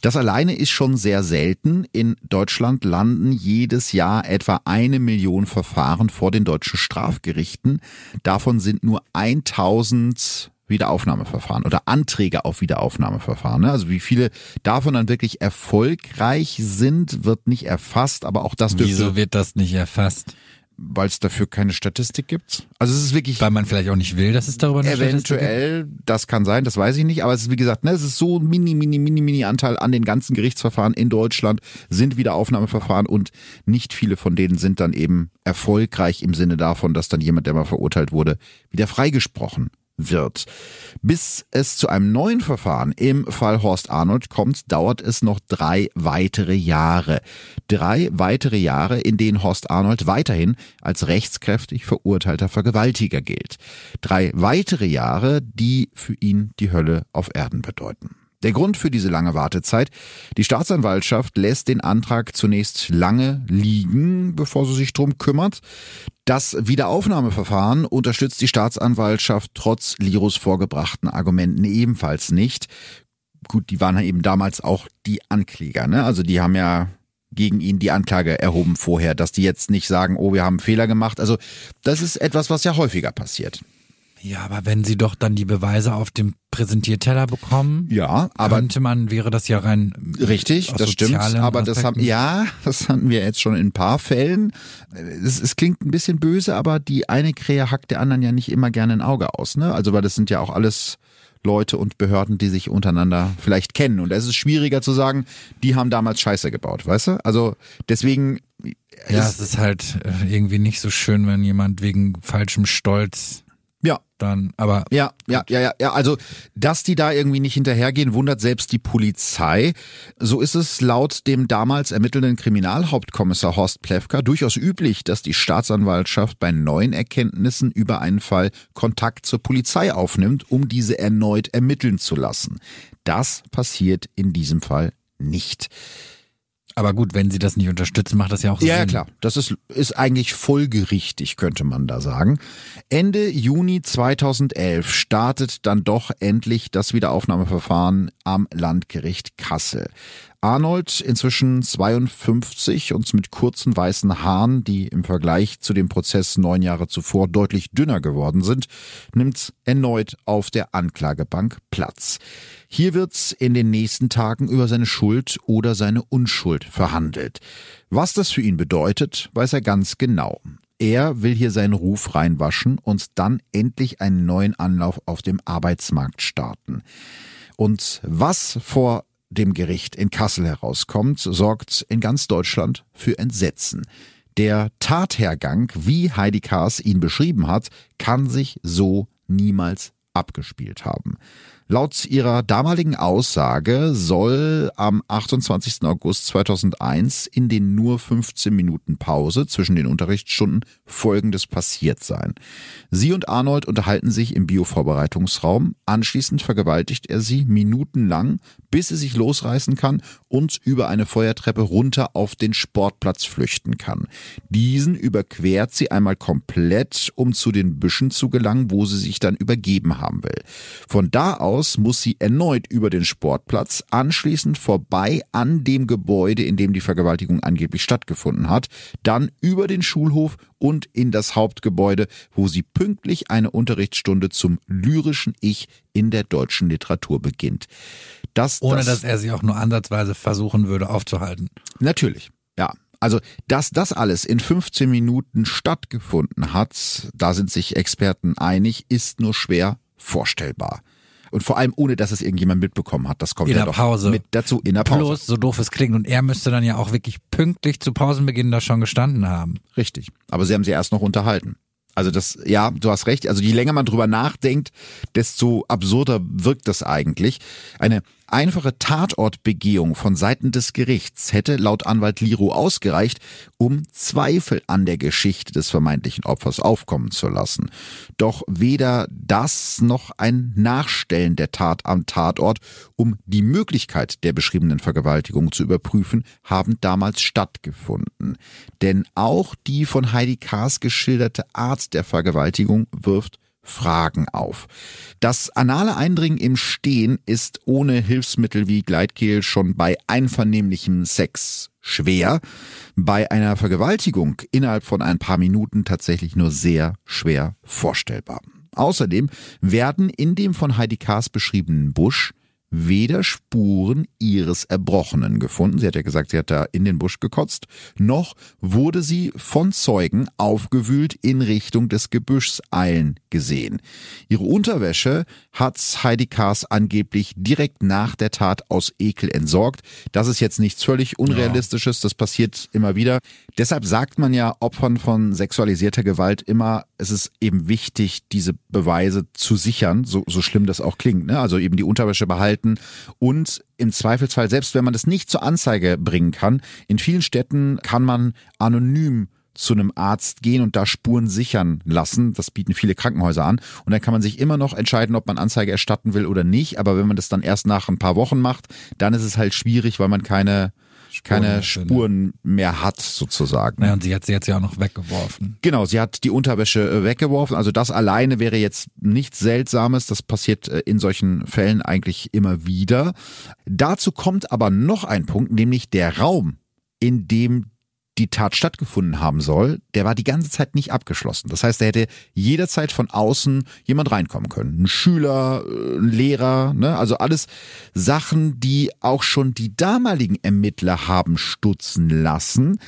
[SPEAKER 1] Das alleine ist schon sehr selten. In Deutschland landen jedes Jahr etwa eine Million Verfahren vor den deutschen Strafgerichten. Davon sind nur 1000 Wiederaufnahmeverfahren oder Anträge auf Wiederaufnahmeverfahren. Ne? Also wie viele davon dann wirklich erfolgreich sind, wird nicht erfasst, aber auch das
[SPEAKER 2] dürfte... Wieso wird das nicht erfasst?
[SPEAKER 1] Weil es dafür keine Statistik gibt. Also es ist wirklich
[SPEAKER 2] weil man vielleicht auch nicht will, dass es darüber eine
[SPEAKER 1] eventuell, das kann sein, das weiß ich nicht, aber es ist wie gesagt, ne, es ist so mini mini mini mini Anteil an den ganzen Gerichtsverfahren in Deutschland sind Wiederaufnahmeverfahren und nicht viele von denen sind dann eben erfolgreich im Sinne davon, dass dann jemand, der mal verurteilt wurde, wieder freigesprochen wird. Bis es zu einem neuen Verfahren im Fall Horst Arnold kommt, dauert es noch drei weitere Jahre. Drei weitere Jahre, in denen Horst Arnold weiterhin als rechtskräftig verurteilter Vergewaltiger gilt. Drei weitere Jahre, die für ihn die Hölle auf Erden bedeuten. Der Grund für diese lange Wartezeit, die Staatsanwaltschaft lässt den Antrag zunächst lange liegen, bevor sie sich drum kümmert. Das Wiederaufnahmeverfahren unterstützt die Staatsanwaltschaft trotz Liros vorgebrachten Argumenten ebenfalls nicht. Gut, die waren eben damals auch die Ankläger, ne? Also die haben ja gegen ihn die Anklage erhoben vorher, dass die jetzt nicht sagen, oh, wir haben Fehler gemacht. Also das ist etwas, was ja häufiger passiert.
[SPEAKER 2] Ja, aber wenn sie doch dann die Beweise auf dem Präsentierteller bekommen,
[SPEAKER 1] ja, aber
[SPEAKER 2] könnte man, wäre das ja rein
[SPEAKER 1] richtig, das stimmt. Aber Aspekten. das haben ja, das hatten wir jetzt schon in ein paar Fällen. Es, es, klingt ein bisschen böse, aber die eine Krähe hackt der anderen ja nicht immer gerne ein Auge aus, ne? Also weil das sind ja auch alles Leute und Behörden, die sich untereinander vielleicht kennen. Und es ist schwieriger zu sagen, die haben damals Scheiße gebaut, weißt du? Also deswegen.
[SPEAKER 2] Ja, es ist halt äh, irgendwie nicht so schön, wenn jemand wegen falschem Stolz
[SPEAKER 1] ja.
[SPEAKER 2] Dann, aber.
[SPEAKER 1] Ja, ja, ja, ja, ja. Also, dass die da irgendwie nicht hinterhergehen, wundert selbst die Polizei. So ist es laut dem damals ermittelnden Kriminalhauptkommissar Horst Plewka durchaus üblich, dass die Staatsanwaltschaft bei neuen Erkenntnissen über einen Fall Kontakt zur Polizei aufnimmt, um diese erneut ermitteln zu lassen. Das passiert in diesem Fall nicht.
[SPEAKER 2] Aber gut, wenn sie das nicht unterstützen, macht das ja auch
[SPEAKER 1] Sinn. Ja, klar. Das ist, ist eigentlich folgerichtig, könnte man da sagen. Ende Juni 2011 startet dann doch endlich das Wiederaufnahmeverfahren am Landgericht Kassel. Arnold, inzwischen 52 und mit kurzen weißen Haaren, die im Vergleich zu dem Prozess neun Jahre zuvor deutlich dünner geworden sind, nimmt erneut auf der Anklagebank Platz. Hier wird's in den nächsten Tagen über seine Schuld oder seine Unschuld verhandelt. Was das für ihn bedeutet, weiß er ganz genau. Er will hier seinen Ruf reinwaschen und dann endlich einen neuen Anlauf auf dem Arbeitsmarkt starten. Und was vor dem Gericht in Kassel herauskommt, sorgt in ganz Deutschland für Entsetzen. Der Tathergang, wie Heidi Kaas ihn beschrieben hat, kann sich so niemals abgespielt haben. Laut ihrer damaligen Aussage soll am 28. August 2001 in den nur 15 Minuten Pause zwischen den Unterrichtsstunden Folgendes passiert sein. Sie und Arnold unterhalten sich im Biovorbereitungsraum. Anschließend vergewaltigt er sie minutenlang, bis sie sich losreißen kann und über eine Feuertreppe runter auf den Sportplatz flüchten kann. Diesen überquert sie einmal komplett, um zu den Büschen zu gelangen, wo sie sich dann übergeben haben will. Von da aus aus muss sie erneut über den Sportplatz, anschließend vorbei an dem Gebäude, in dem die Vergewaltigung angeblich stattgefunden hat, dann über den Schulhof und in das Hauptgebäude, wo sie pünktlich eine Unterrichtsstunde zum lyrischen Ich in der deutschen Literatur beginnt.
[SPEAKER 2] Das, Ohne das, dass er sie auch nur ansatzweise versuchen würde aufzuhalten.
[SPEAKER 1] Natürlich, ja. Also, dass das alles in 15 Minuten stattgefunden hat, da sind sich Experten einig, ist nur schwer vorstellbar. Und vor allem ohne, dass es irgendjemand mitbekommen hat. Das kommt
[SPEAKER 2] in
[SPEAKER 1] ja
[SPEAKER 2] der Pause.
[SPEAKER 1] mit dazu in der Pause.
[SPEAKER 2] Plus, so doof es klingt. Und er müsste dann ja auch wirklich pünktlich zu Pausenbeginn da schon gestanden haben.
[SPEAKER 1] Richtig. Aber sie haben sie erst noch unterhalten. Also das, ja, du hast recht. Also je länger man drüber nachdenkt, desto absurder wirkt das eigentlich. Eine einfache Tatortbegehung von Seiten des Gerichts hätte laut Anwalt Liro ausgereicht, um Zweifel an der Geschichte des vermeintlichen Opfers aufkommen zu lassen. Doch weder das noch ein Nachstellen der Tat am Tatort, um die Möglichkeit der beschriebenen Vergewaltigung zu überprüfen, haben damals stattgefunden. Denn auch die von Heidi Kaas geschilderte Art der Vergewaltigung wirft Fragen auf. Das anale Eindringen im Stehen ist ohne Hilfsmittel wie Gleitkehl schon bei einvernehmlichem Sex schwer, bei einer Vergewaltigung innerhalb von ein paar Minuten tatsächlich nur sehr schwer vorstellbar. Außerdem werden in dem von Heidi Kaas beschriebenen Busch weder Spuren ihres Erbrochenen gefunden. Sie hat ja gesagt, sie hat da in den Busch gekotzt, noch wurde sie von Zeugen aufgewühlt in Richtung des Gebüschs eilen gesehen. Ihre Unterwäsche hat Heidi Kaas angeblich direkt nach der Tat aus Ekel entsorgt. Das ist jetzt nichts völlig Unrealistisches, das passiert immer wieder. Deshalb sagt man ja Opfern von sexualisierter Gewalt immer, es ist eben wichtig, diese Beweise zu sichern, so, so schlimm das auch klingt. Ne? Also eben die Unterwäsche behalten und im Zweifelsfall, selbst wenn man das nicht zur Anzeige bringen kann, in vielen Städten kann man anonym zu einem Arzt gehen und da Spuren sichern lassen. Das bieten viele Krankenhäuser an. Und dann kann man sich immer noch entscheiden, ob man Anzeige erstatten will oder nicht. Aber wenn man das dann erst nach ein paar Wochen macht, dann ist es halt schwierig, weil man keine keine Spuren mehr hat, sozusagen.
[SPEAKER 2] Naja, und sie hat sie jetzt ja auch noch weggeworfen.
[SPEAKER 1] Genau, sie hat die Unterwäsche äh, weggeworfen. Also das alleine wäre jetzt nichts Seltsames. Das passiert äh, in solchen Fällen eigentlich immer wieder. Dazu kommt aber noch ein Punkt, nämlich der Raum, in dem die Tat stattgefunden haben soll, der war die ganze Zeit nicht abgeschlossen. Das heißt, da hätte jederzeit von außen jemand reinkommen können. Ein Schüler, äh, ein Lehrer, ne? also alles Sachen, die auch schon die damaligen Ermittler haben stutzen lassen,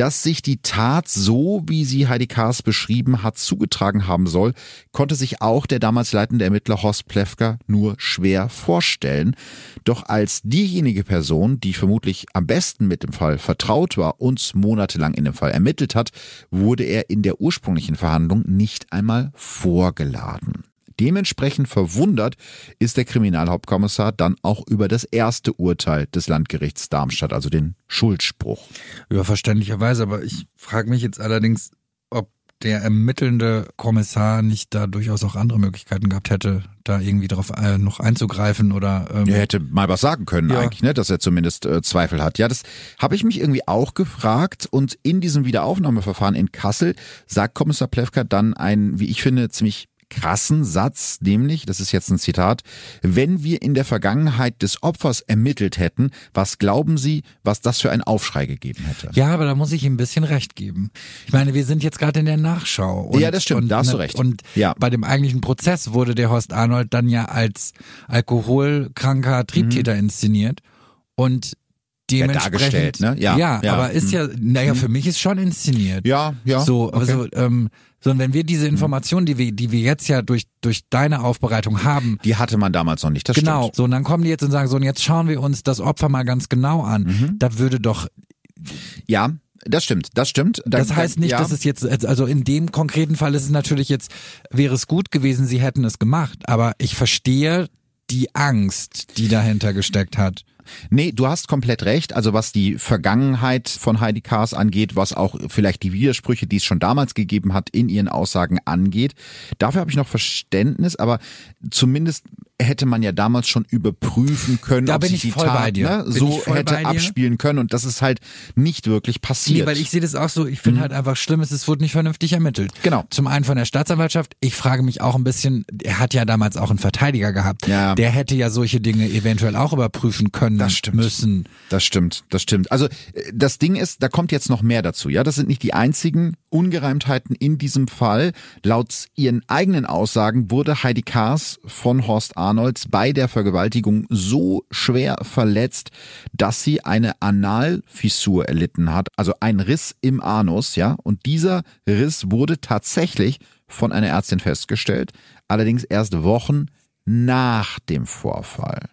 [SPEAKER 1] dass sich die Tat so, wie sie Heidi Kaas beschrieben hat, zugetragen haben soll, konnte sich auch der damals leitende Ermittler Horst Plewka nur schwer vorstellen. Doch als diejenige Person, die vermutlich am besten mit dem Fall vertraut war und monatelang in dem Fall ermittelt hat, wurde er in der ursprünglichen Verhandlung nicht einmal vorgeladen. Dementsprechend verwundert ist der Kriminalhauptkommissar dann auch über das erste Urteil des Landgerichts Darmstadt, also den Schuldspruch.
[SPEAKER 2] Ja, verständlicherweise, aber ich frage mich jetzt allerdings, ob der ermittelnde Kommissar nicht da durchaus auch andere Möglichkeiten gehabt hätte, da irgendwie drauf äh, noch einzugreifen oder
[SPEAKER 1] ähm er hätte mal was sagen können ja. eigentlich, ne, dass er zumindest äh, Zweifel hat. Ja, das habe ich mich irgendwie auch gefragt und in diesem Wiederaufnahmeverfahren in Kassel sagt Kommissar Plewka dann ein, wie ich finde, ziemlich krassen Satz, nämlich, das ist jetzt ein Zitat, wenn wir in der Vergangenheit des Opfers ermittelt hätten, was glauben Sie, was das für einen Aufschrei gegeben hätte?
[SPEAKER 2] Ja, aber da muss ich ihm ein bisschen recht geben. Ich meine, wir sind jetzt gerade in der Nachschau. Und,
[SPEAKER 1] ja, das stimmt,
[SPEAKER 2] und,
[SPEAKER 1] da hast du recht.
[SPEAKER 2] Und ja. bei dem eigentlichen Prozess wurde der Horst Arnold dann ja als alkoholkranker Triebtäter mhm. inszeniert. Und
[SPEAKER 1] ja, ne? Ja,
[SPEAKER 2] ja, ja, aber ist mhm. ja, naja, für mich ist schon inszeniert.
[SPEAKER 1] Ja, ja.
[SPEAKER 2] So, okay. also ähm, sondern wenn wir diese mhm. Informationen, die wir, die wir jetzt ja durch, durch deine Aufbereitung haben.
[SPEAKER 1] Die hatte man damals noch nicht, das
[SPEAKER 2] genau.
[SPEAKER 1] stimmt.
[SPEAKER 2] So, und dann kommen die jetzt und sagen, so, und jetzt schauen wir uns das Opfer mal ganz genau an. Mhm. Da würde doch.
[SPEAKER 1] Ja, das stimmt, das stimmt.
[SPEAKER 2] Da, das heißt nicht, ja. dass es jetzt, also in dem konkreten Fall ist es natürlich jetzt, wäre es gut gewesen, sie hätten es gemacht, aber ich verstehe die Angst, die dahinter gesteckt hat.
[SPEAKER 1] Nee, du hast komplett recht. Also was die Vergangenheit von Heidi Kaas angeht, was auch vielleicht die Widersprüche, die es schon damals gegeben hat, in ihren Aussagen angeht. Dafür habe ich noch Verständnis, aber zumindest hätte man ja damals schon überprüfen können,
[SPEAKER 2] da
[SPEAKER 1] ob sich die Tat ne, so hätte abspielen können und das ist halt nicht wirklich passiert.
[SPEAKER 2] Nee, weil ich sehe das auch so, ich finde mhm. halt einfach schlimm, es wurde nicht vernünftig ermittelt.
[SPEAKER 1] Genau.
[SPEAKER 2] Zum einen von der Staatsanwaltschaft, ich frage mich auch ein bisschen, er hat ja damals auch einen Verteidiger gehabt, ja. der hätte ja solche Dinge eventuell auch überprüfen können
[SPEAKER 1] das stimmt.
[SPEAKER 2] müssen.
[SPEAKER 1] Das stimmt, das stimmt. Also das Ding ist, da kommt jetzt noch mehr dazu, ja, das sind nicht die einzigen Ungereimtheiten in diesem Fall. Laut ihren eigenen Aussagen wurde Heidi Kaas von Horst Arnolds bei der Vergewaltigung so schwer verletzt, dass sie eine Analfissur erlitten hat, also ein Riss im Anus, ja. Und dieser Riss wurde tatsächlich von einer Ärztin festgestellt, allerdings erst Wochen nach dem Vorfall.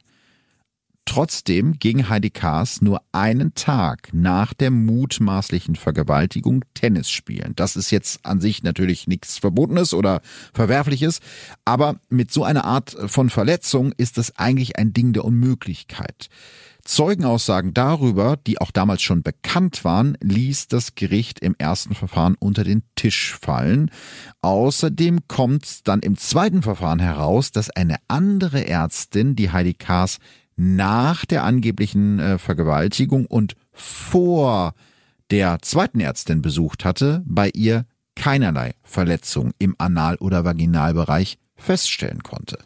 [SPEAKER 1] Trotzdem ging Heidi Kaas nur einen Tag nach der mutmaßlichen Vergewaltigung Tennis spielen. Das ist jetzt an sich natürlich nichts Verbotenes oder Verwerfliches, aber mit so einer Art von Verletzung ist es eigentlich ein Ding der Unmöglichkeit. Zeugenaussagen darüber, die auch damals schon bekannt waren, ließ das Gericht im ersten Verfahren unter den Tisch fallen. Außerdem kommt dann im zweiten Verfahren heraus, dass eine andere Ärztin, die Heidi Kaas, nach der angeblichen äh, Vergewaltigung und vor der zweiten Ärztin besucht hatte, bei ihr keinerlei Verletzung im Anal- oder Vaginalbereich feststellen konnte.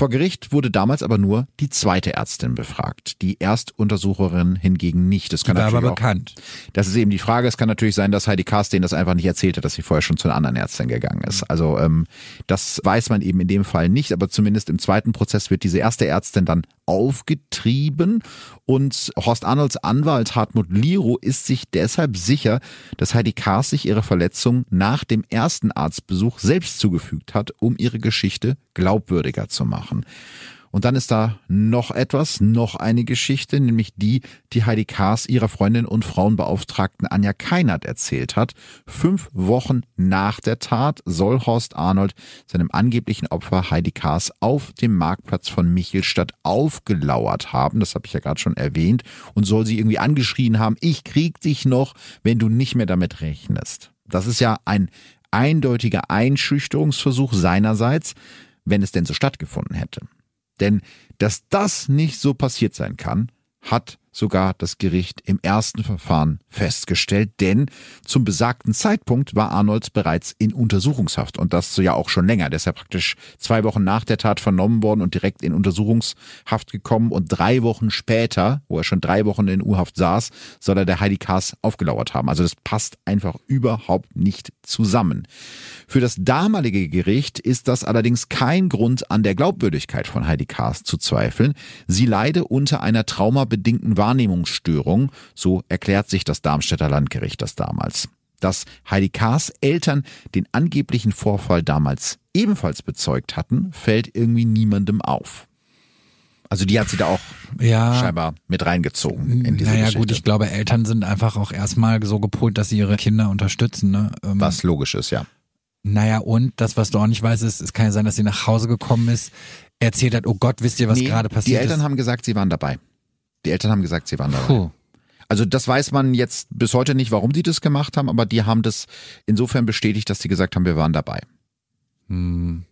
[SPEAKER 1] Vor Gericht wurde damals aber nur die zweite Ärztin befragt, die Erstuntersucherin hingegen nicht. Das kann
[SPEAKER 2] Die war aber
[SPEAKER 1] auch,
[SPEAKER 2] bekannt.
[SPEAKER 1] Das ist eben die Frage. Es kann natürlich sein, dass Heidi Karstein das einfach nicht erzählt hat, dass sie vorher schon zu einer anderen Ärztin gegangen ist. Also ähm, das weiß man eben in dem Fall nicht, aber zumindest im zweiten Prozess wird diese erste Ärztin dann aufgetrieben und Horst Arnolds Anwalt Hartmut Liro ist sich deshalb sicher, dass Heidi Kaas sich ihre Verletzung nach dem ersten Arztbesuch selbst zugefügt hat, um ihre Geschichte glaubwürdiger zu machen. Und dann ist da noch etwas, noch eine Geschichte, nämlich die, die Heidi Kaas ihrer Freundin und Frauenbeauftragten Anja Keinert erzählt hat. Fünf Wochen nach der Tat soll Horst Arnold seinem angeblichen Opfer Heidi Kaas auf dem Marktplatz von Michelstadt aufgelauert haben. Das habe ich ja gerade schon erwähnt. Und soll sie irgendwie angeschrien haben, ich krieg dich noch, wenn du nicht mehr damit rechnest. Das ist ja ein eindeutiger Einschüchterungsversuch seinerseits, wenn es denn so stattgefunden hätte. Denn dass das nicht so passiert sein kann, hat sogar das Gericht im ersten Verfahren festgestellt, denn zum besagten Zeitpunkt war Arnolds bereits in Untersuchungshaft und das ja auch schon länger. Der ist ja praktisch zwei Wochen nach der Tat vernommen worden und direkt in Untersuchungshaft gekommen und drei Wochen später, wo er schon drei Wochen in U-Haft saß, soll er der Heidi Kaas aufgelauert haben. Also das passt einfach überhaupt nicht zusammen. Für das damalige Gericht ist das allerdings kein Grund an der Glaubwürdigkeit von Heidi Kaas zu zweifeln. Sie leide unter einer traumabedingten Wahrnehmungsstörung, so erklärt sich das Darmstädter Landgericht das damals. Dass Heidi Kaas Eltern den angeblichen Vorfall damals ebenfalls bezeugt hatten, fällt irgendwie niemandem auf. Also die hat sie da auch
[SPEAKER 2] Ja.
[SPEAKER 1] scheinbar mit reingezogen in diese
[SPEAKER 2] naja,
[SPEAKER 1] Geschichte.
[SPEAKER 2] gut, ich glaube, Eltern sind einfach auch erstmal so gepolt, dass sie ihre Kinder unterstützen. Ne? Ähm,
[SPEAKER 1] was logisch ist, ja.
[SPEAKER 2] Naja, und das, was du auch nicht weißt, ist, es kann ja sein, dass sie nach Hause gekommen ist, erzählt hat, oh Gott, wisst ihr, was
[SPEAKER 1] Nee,
[SPEAKER 2] gerade
[SPEAKER 1] die
[SPEAKER 2] passiert
[SPEAKER 1] Eltern
[SPEAKER 2] ist?
[SPEAKER 1] haben gesagt, sie waren dabei. Die Eltern haben gesagt, sie waren dabei.
[SPEAKER 2] Puh.
[SPEAKER 1] Also das weiß man jetzt bis heute nicht, warum die das gemacht haben, aber die haben das insofern bestätigt, dass sie gesagt haben, wir waren dabei.
[SPEAKER 2] Hm.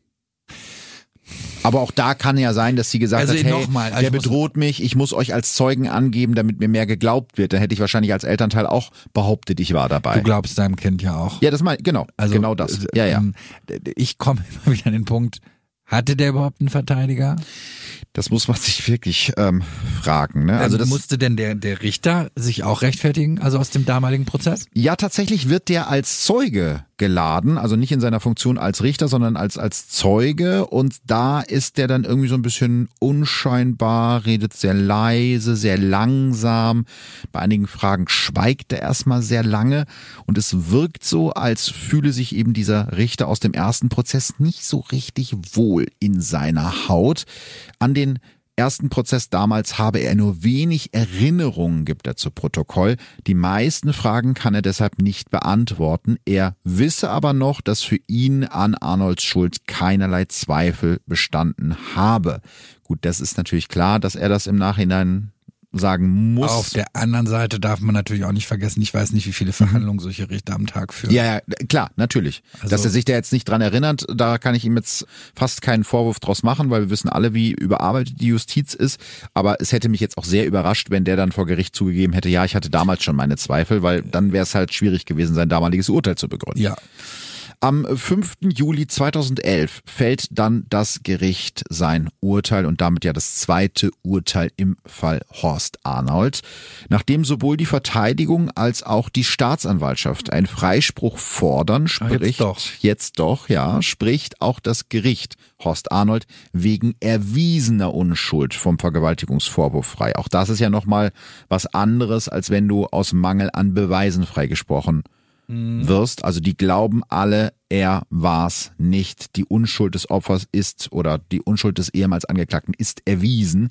[SPEAKER 1] Aber auch da kann ja sein, dass sie gesagt
[SPEAKER 2] Also
[SPEAKER 1] hat, hey,
[SPEAKER 2] nochmal, also
[SPEAKER 1] der bedroht mich, ich muss euch als Zeugen angeben, damit mir mehr geglaubt wird. Dann hätte ich wahrscheinlich als Elternteil auch behauptet, ich war dabei.
[SPEAKER 2] Du glaubst deinem Kind ja auch.
[SPEAKER 1] ja, das mein, genau,
[SPEAKER 2] Also,
[SPEAKER 1] genau das.
[SPEAKER 2] äh,
[SPEAKER 1] Ja, ja.
[SPEAKER 2] ähm, Ich komme immer wieder an den Punkt, hatte der überhaupt einen Verteidiger?
[SPEAKER 1] Das muss man sich wirklich ähm, fragen. Ne? Also
[SPEAKER 2] Also
[SPEAKER 1] das
[SPEAKER 2] musste denn der, der Richter sich auch rechtfertigen, also aus dem damaligen Prozess?
[SPEAKER 1] Ja, tatsächlich wird der als Zeuge geladen, also nicht in seiner Funktion als Richter, sondern als, als Zeuge. Und da ist der dann irgendwie so ein bisschen unscheinbar, redet sehr leise, sehr langsam. Bei einigen Fragen schweigt er erstmal sehr lange. Und es wirkt so, als fühle sich eben dieser Richter aus dem ersten Prozess nicht so richtig wohl in seiner Haut. An den ersten Prozess damals habe er nur wenig Erinnerungen, gibt er zu Protokoll. Die meisten Fragen kann er deshalb nicht beantworten. Er wisse aber noch, dass für ihn an Arnolds Schuld keinerlei Zweifel bestanden habe. Gut, das ist natürlich klar, dass er das im Nachhinein sagen muss.
[SPEAKER 2] Auf der anderen Seite darf man natürlich auch nicht vergessen, ich weiß nicht, wie viele Verhandlungen solche Richter am Tag führen.
[SPEAKER 1] Ja, ja, klar, natürlich.
[SPEAKER 2] Also-
[SPEAKER 1] Dass er sich da jetzt nicht dran erinnert, da kann ich ihm jetzt fast keinen Vorwurf draus machen, weil wir wissen alle, wie überarbeitet die Justiz ist. Aber es hätte mich jetzt auch sehr überrascht, wenn der dann vor Gericht zugegeben hätte, ja, ich hatte damals schon meine Zweifel, weil dann wäre es halt schwierig gewesen, sein damaliges Urteil zu begründen.
[SPEAKER 2] Ja.
[SPEAKER 1] Am 5. Juli 2011 fällt dann das Gericht sein Urteil und damit ja das zweite Urteil im Fall Horst Arnold. Nachdem sowohl die Verteidigung als auch die Staatsanwaltschaft einen Freispruch fordern,
[SPEAKER 2] Ah, jetzt
[SPEAKER 1] spricht
[SPEAKER 2] doch.
[SPEAKER 1] jetzt doch, ja, spricht auch das Gericht Horst Arnold wegen erwiesener Unschuld vom Vergewaltigungsvorwurf frei. Auch das ist ja nochmal was anderes, als wenn du aus Mangel an Beweisen freigesprochen wirst. Also die glauben alle, er war's nicht. Die Unschuld des Opfers ist oder die Unschuld des ehemals Angeklagten ist erwiesen.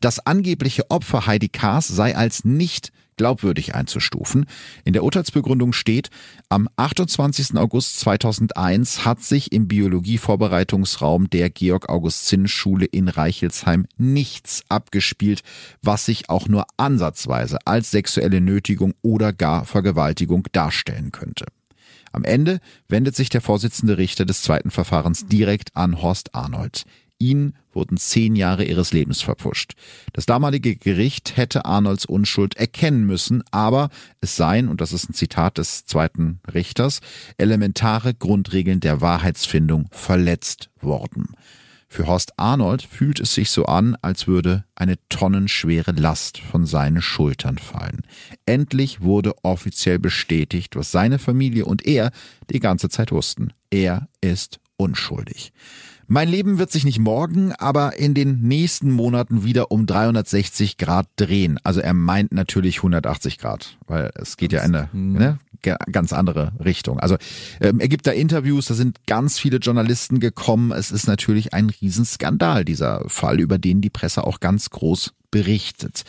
[SPEAKER 1] Das angebliche Opfer Heidi Kaas sei als nicht glaubwürdig einzustufen. In der Urteilsbegründung steht, am 28. August 2001 hat sich im Biologievorbereitungsraum der Georg-August-Zinn-Schule in Reichelsheim nichts abgespielt, was sich auch nur ansatzweise als sexuelle Nötigung oder gar Vergewaltigung darstellen könnte. Am Ende wendet sich der Vorsitzende Richter des zweiten Verfahrens direkt an Horst Arnold. Ihnen wurden zehn Jahre ihres Lebens verpfuscht. Das damalige Gericht hätte Arnolds Unschuld erkennen müssen, aber es seien, und das ist ein Zitat des zweiten Richters, elementare Grundregeln der Wahrheitsfindung verletzt worden. Für Horst Arnold fühlt es sich so an, als würde eine tonnenschwere Last von seinen Schultern fallen. Endlich wurde offiziell bestätigt, was seine Familie und er die ganze Zeit wussten. Er ist unschuldig. Mein Leben wird sich nicht morgen, aber in den nächsten Monaten wieder um 360 Grad drehen. Also er meint natürlich 180 Grad, weil es geht ja in eine ne, ganz andere Richtung. Also ähm, er gibt da Interviews, da sind ganz viele Journalisten gekommen. Es ist natürlich ein Riesenskandal, dieser Fall, über den die Presse auch ganz groß berichtet.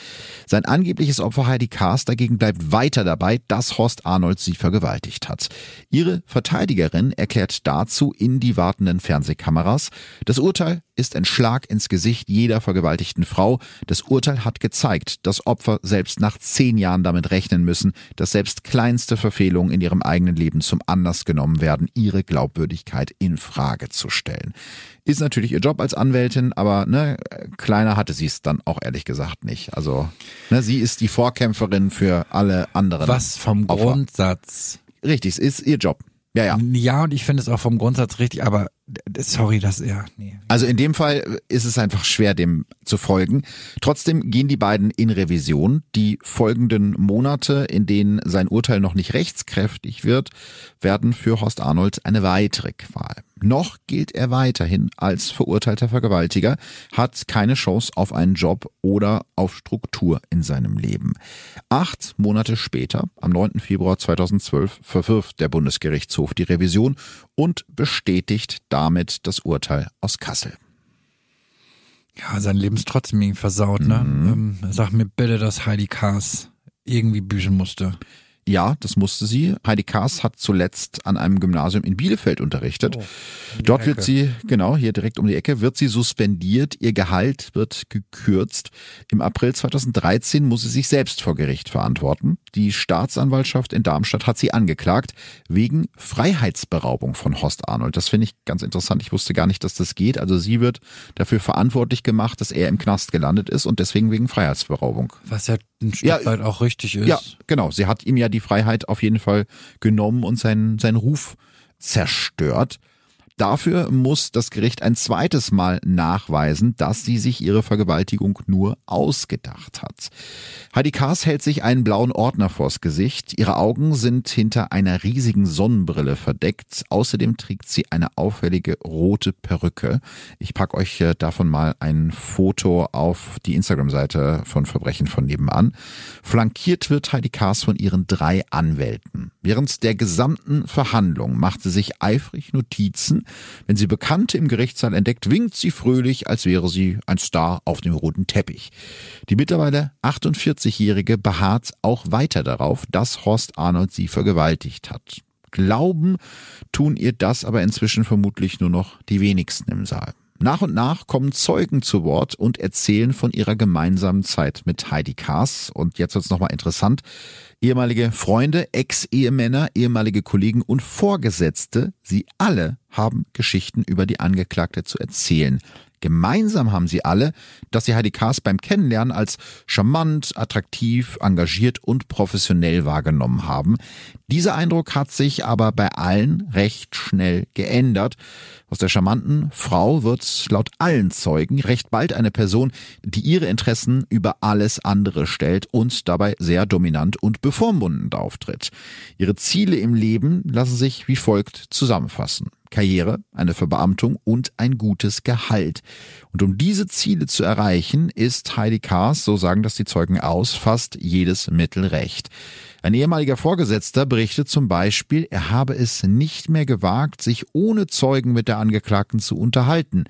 [SPEAKER 1] Sein angebliches Opfer Heidi Kaas dagegen bleibt weiter dabei, dass Horst Arnold sie vergewaltigt hat. Ihre Verteidigerin erklärt dazu in die wartenden Fernsehkameras, das Urteil ist ein Schlag ins Gesicht jeder vergewaltigten Frau. Das Urteil hat gezeigt, dass Opfer selbst nach zehn Jahren damit rechnen müssen, dass selbst kleinste Verfehlungen in ihrem eigenen Leben zum Anlass genommen werden, ihre Glaubwürdigkeit in Frage zu stellen. Ist natürlich ihr Job als Anwältin, aber ne, kleiner hatte sie es dann auch ehrlich gesagt nicht. Also ne, sie ist die Vorkämpferin für alle anderen.
[SPEAKER 2] Was vom
[SPEAKER 1] Opfer.
[SPEAKER 2] Grundsatz.
[SPEAKER 1] Richtig, es ist ihr Job. Ja, ja.
[SPEAKER 2] Ja, und ich finde es auch vom Grundsatz richtig, aber sorry, das ja, nee.
[SPEAKER 1] Also in dem Fall ist es einfach schwer, dem zu folgen. Trotzdem gehen die beiden in Revision. Die folgenden Monate, in denen sein Urteil noch nicht rechtskräftig wird, werden für Horst Arnold eine weitere Qual. Noch gilt er weiterhin als verurteilter Vergewaltiger, hat keine Chance auf einen Job oder auf Struktur in seinem Leben. Acht Monate später, am 9. Februar 2012, verwirft der Bundesgerichtshof die Revision und bestätigt damit das Urteil aus Kassel.
[SPEAKER 2] Ja, sein Leben ist trotzdem irgendwie versaut, ne? Ähm, sag mir bitte, dass Heidi Kaas irgendwie büßen musste.
[SPEAKER 1] Ja, das musste sie. Heidi Kaas hat zuletzt an einem Gymnasium in Bielefeld unterrichtet. Dort wird
[SPEAKER 2] Ecke.
[SPEAKER 1] sie, genau, hier direkt um die Ecke, wird sie suspendiert. Ihr Gehalt wird gekürzt. Im April 2013 muss sie sich selbst vor Gericht verantworten. Die Staatsanwaltschaft in Darmstadt hat sie angeklagt wegen Freiheitsberaubung von Horst Arnold. Das finde ich ganz interessant. Ich wusste gar nicht, dass das geht. Also sie wird dafür verantwortlich gemacht, dass er im Knast gelandet ist und deswegen wegen Freiheitsberaubung.
[SPEAKER 2] Was ja ein Stück
[SPEAKER 1] Ja,
[SPEAKER 2] weit auch richtig ist.
[SPEAKER 1] Ja, genau. Sie hat ihm ja die Freiheit auf jeden Fall genommen und seinen, seinen Ruf zerstört. Dafür muss das Gericht ein zweites Mal nachweisen, dass sie sich ihre Vergewaltigung nur ausgedacht hat. Heidi Kaas hält sich einen blauen Ordner vors Gesicht. Ihre Augen sind hinter einer riesigen Sonnenbrille verdeckt. Außerdem trägt sie eine auffällige rote Perücke. Ich packe euch äh, davon mal ein Foto auf die Instagram-Seite von Verbrechen von nebenan. Flankiert wird Heidi Kaas von ihren drei Anwälten. Während der gesamten Verhandlung macht sie sich eifrig Notizen. Wenn sie Bekannte im Gerichtssaal entdeckt, winkt sie fröhlich, als wäre sie ein Star auf dem roten Teppich. Die mittlerweile 48-Jährige beharrt auch weiter darauf, dass Horst Arnold sie vergewaltigt hat. Glauben tun ihr das aber inzwischen vermutlich nur noch die wenigsten im Saal. Nach und nach kommen Zeugen zu Wort und erzählen von ihrer gemeinsamen Zeit mit Heidi Kaas. Und jetzt wird's nochmal interessant. Ehemalige Freunde, Ex-Ehemänner, ehemalige Kollegen und Vorgesetzte, sie alle haben Geschichten über die Angeklagte zu erzählen. Gemeinsam haben sie alle, dass sie Heidi Kaas beim Kennenlernen als charmant, attraktiv, engagiert und professionell wahrgenommen haben. Dieser Eindruck hat sich aber bei allen recht schnell geändert. Aus der charmanten Frau wird laut allen Zeugen recht bald eine Person, die ihre Interessen über alles andere stellt und dabei sehr dominant und bevormundend auftritt. Ihre Ziele im Leben lassen sich wie folgt zusammenfassen. Karriere, eine Verbeamtung und ein gutes Gehalt. Und um diese Ziele zu erreichen, ist Heidi Kaas, so sagen das die Zeugen aus, fast jedes Mittel recht. Ein ehemaliger Vorgesetzter berichtet zum Beispiel, er habe es nicht mehr gewagt, sich ohne Zeugen mit der Angeklagten zu unterhalten.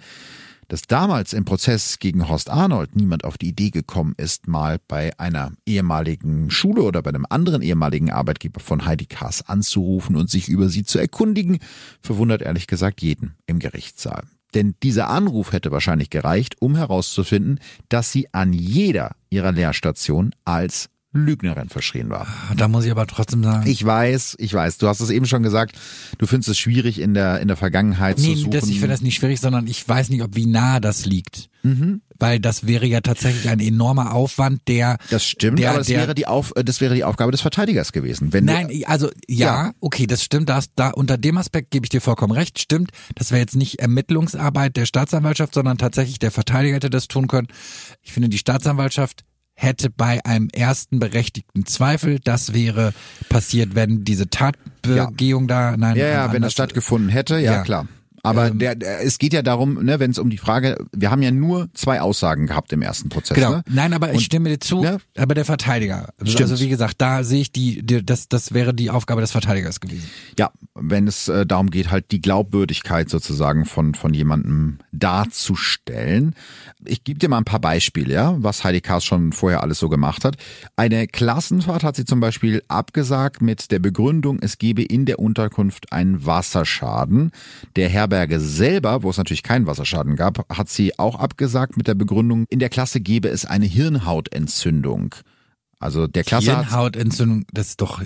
[SPEAKER 1] Dass damals im Prozess gegen Horst Arnold niemand auf die Idee gekommen ist, mal bei einer ehemaligen Schule oder bei einem anderen ehemaligen Arbeitgeber von Heidi Kaas anzurufen und sich über sie zu erkundigen, verwundert ehrlich gesagt jeden im Gerichtssaal. Denn dieser Anruf hätte wahrscheinlich gereicht, um herauszufinden, dass sie an jeder ihrer Lehrstationen als Lügnerin verschrien war.
[SPEAKER 2] Da muss ich aber trotzdem sagen.
[SPEAKER 1] Ich weiß, ich weiß. Du hast es eben schon gesagt. Du findest es schwierig in der in der Vergangenheit
[SPEAKER 2] nee,
[SPEAKER 1] zu suchen.
[SPEAKER 2] Das, ich finde das nicht schwierig, sondern ich weiß nicht, ob wie nah das liegt.
[SPEAKER 1] Mhm.
[SPEAKER 2] Weil das wäre ja tatsächlich ein enormer Aufwand, der.
[SPEAKER 1] Das stimmt,
[SPEAKER 2] der,
[SPEAKER 1] aber das
[SPEAKER 2] der,
[SPEAKER 1] wäre die Auf, das wäre die Aufgabe des Verteidigers gewesen. Wenn
[SPEAKER 2] Nein,
[SPEAKER 1] du,
[SPEAKER 2] also ja,
[SPEAKER 1] Ja.
[SPEAKER 2] okay, das stimmt. Das, da unter dem Aspekt gebe ich dir vollkommen recht. Stimmt, das wäre jetzt nicht Ermittlungsarbeit der Staatsanwaltschaft, sondern tatsächlich der Verteidiger hätte das tun können. Ich finde, die Staatsanwaltschaft hätte bei einem ersten berechtigten Zweifel, das wäre passiert, wenn diese Tatbegehung da, nein,
[SPEAKER 1] ja, ja, wenn das stattgefunden hätte, ja,
[SPEAKER 2] Ja.
[SPEAKER 1] klar. Aber
[SPEAKER 2] Ähm,
[SPEAKER 1] der, der, es geht ja darum, ne, wenn es um die Frage, wir haben ja nur zwei Aussagen gehabt im ersten Prozess.
[SPEAKER 2] Genau.
[SPEAKER 1] Ne?
[SPEAKER 2] Nein, aber ich
[SPEAKER 1] Und-
[SPEAKER 2] stimme dir zu.
[SPEAKER 1] Ja.
[SPEAKER 2] Aber der Verteidiger.
[SPEAKER 1] Stimmt.
[SPEAKER 2] Also wie gesagt, da sehe ich die, die das, das wäre die Aufgabe des Verteidigers gewesen.
[SPEAKER 1] Ja, wenn es äh, darum geht, halt die Glaubwürdigkeit sozusagen von, von jemandem darzustellen. Ich gebe dir mal ein paar Beispiele, ja, was Heidi Kaas schon vorher alles so gemacht hat. Eine Klassenfahrt hat sie zum Beispiel abgesagt mit der Begründung, es gebe in der Unterkunft einen Wasserschaden. Der Herberge selber, wo es natürlich keinen Wasserschaden gab, hat sie auch abgesagt mit der Begründung, in der Klasse gebe es eine Hirnhautentzündung. Also der Klasse
[SPEAKER 2] Hirnhautentzündung, das ist doch,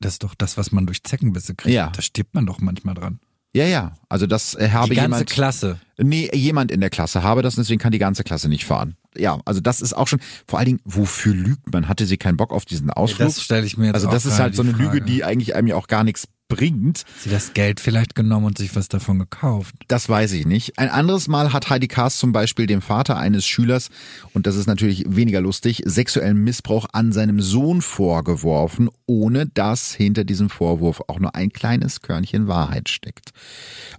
[SPEAKER 2] das ist doch das, was man durch Zeckenbisse kriegt.
[SPEAKER 1] Ja.
[SPEAKER 2] Da stirbt man doch manchmal dran.
[SPEAKER 1] Ja, ja, also das äh, habe
[SPEAKER 2] Die ganze
[SPEAKER 1] jemand
[SPEAKER 2] Klasse.
[SPEAKER 1] Nee, jemand in der Klasse habe das, deswegen kann die ganze Klasse nicht fahren. Ja, also das ist auch schon, vor allen Dingen, wofür lügt man? Hatte sie keinen Bock auf diesen Ausflug?
[SPEAKER 2] Das stelle ich mir jetzt
[SPEAKER 1] also
[SPEAKER 2] auch
[SPEAKER 1] das ist
[SPEAKER 2] gerade
[SPEAKER 1] halt so eine Lüge,
[SPEAKER 2] Frage.
[SPEAKER 1] die eigentlich einem ja auch gar nichts bringt.
[SPEAKER 2] Sie das Geld vielleicht genommen und sich was davon gekauft.
[SPEAKER 1] Das weiß ich nicht. Ein anderes Mal hat Heidi Kaas zum Beispiel dem Vater eines Schülers, und das ist natürlich weniger lustig, sexuellen Missbrauch an seinem Sohn vorgeworfen, ohne dass hinter diesem Vorwurf auch nur ein kleines Körnchen Wahrheit steckt.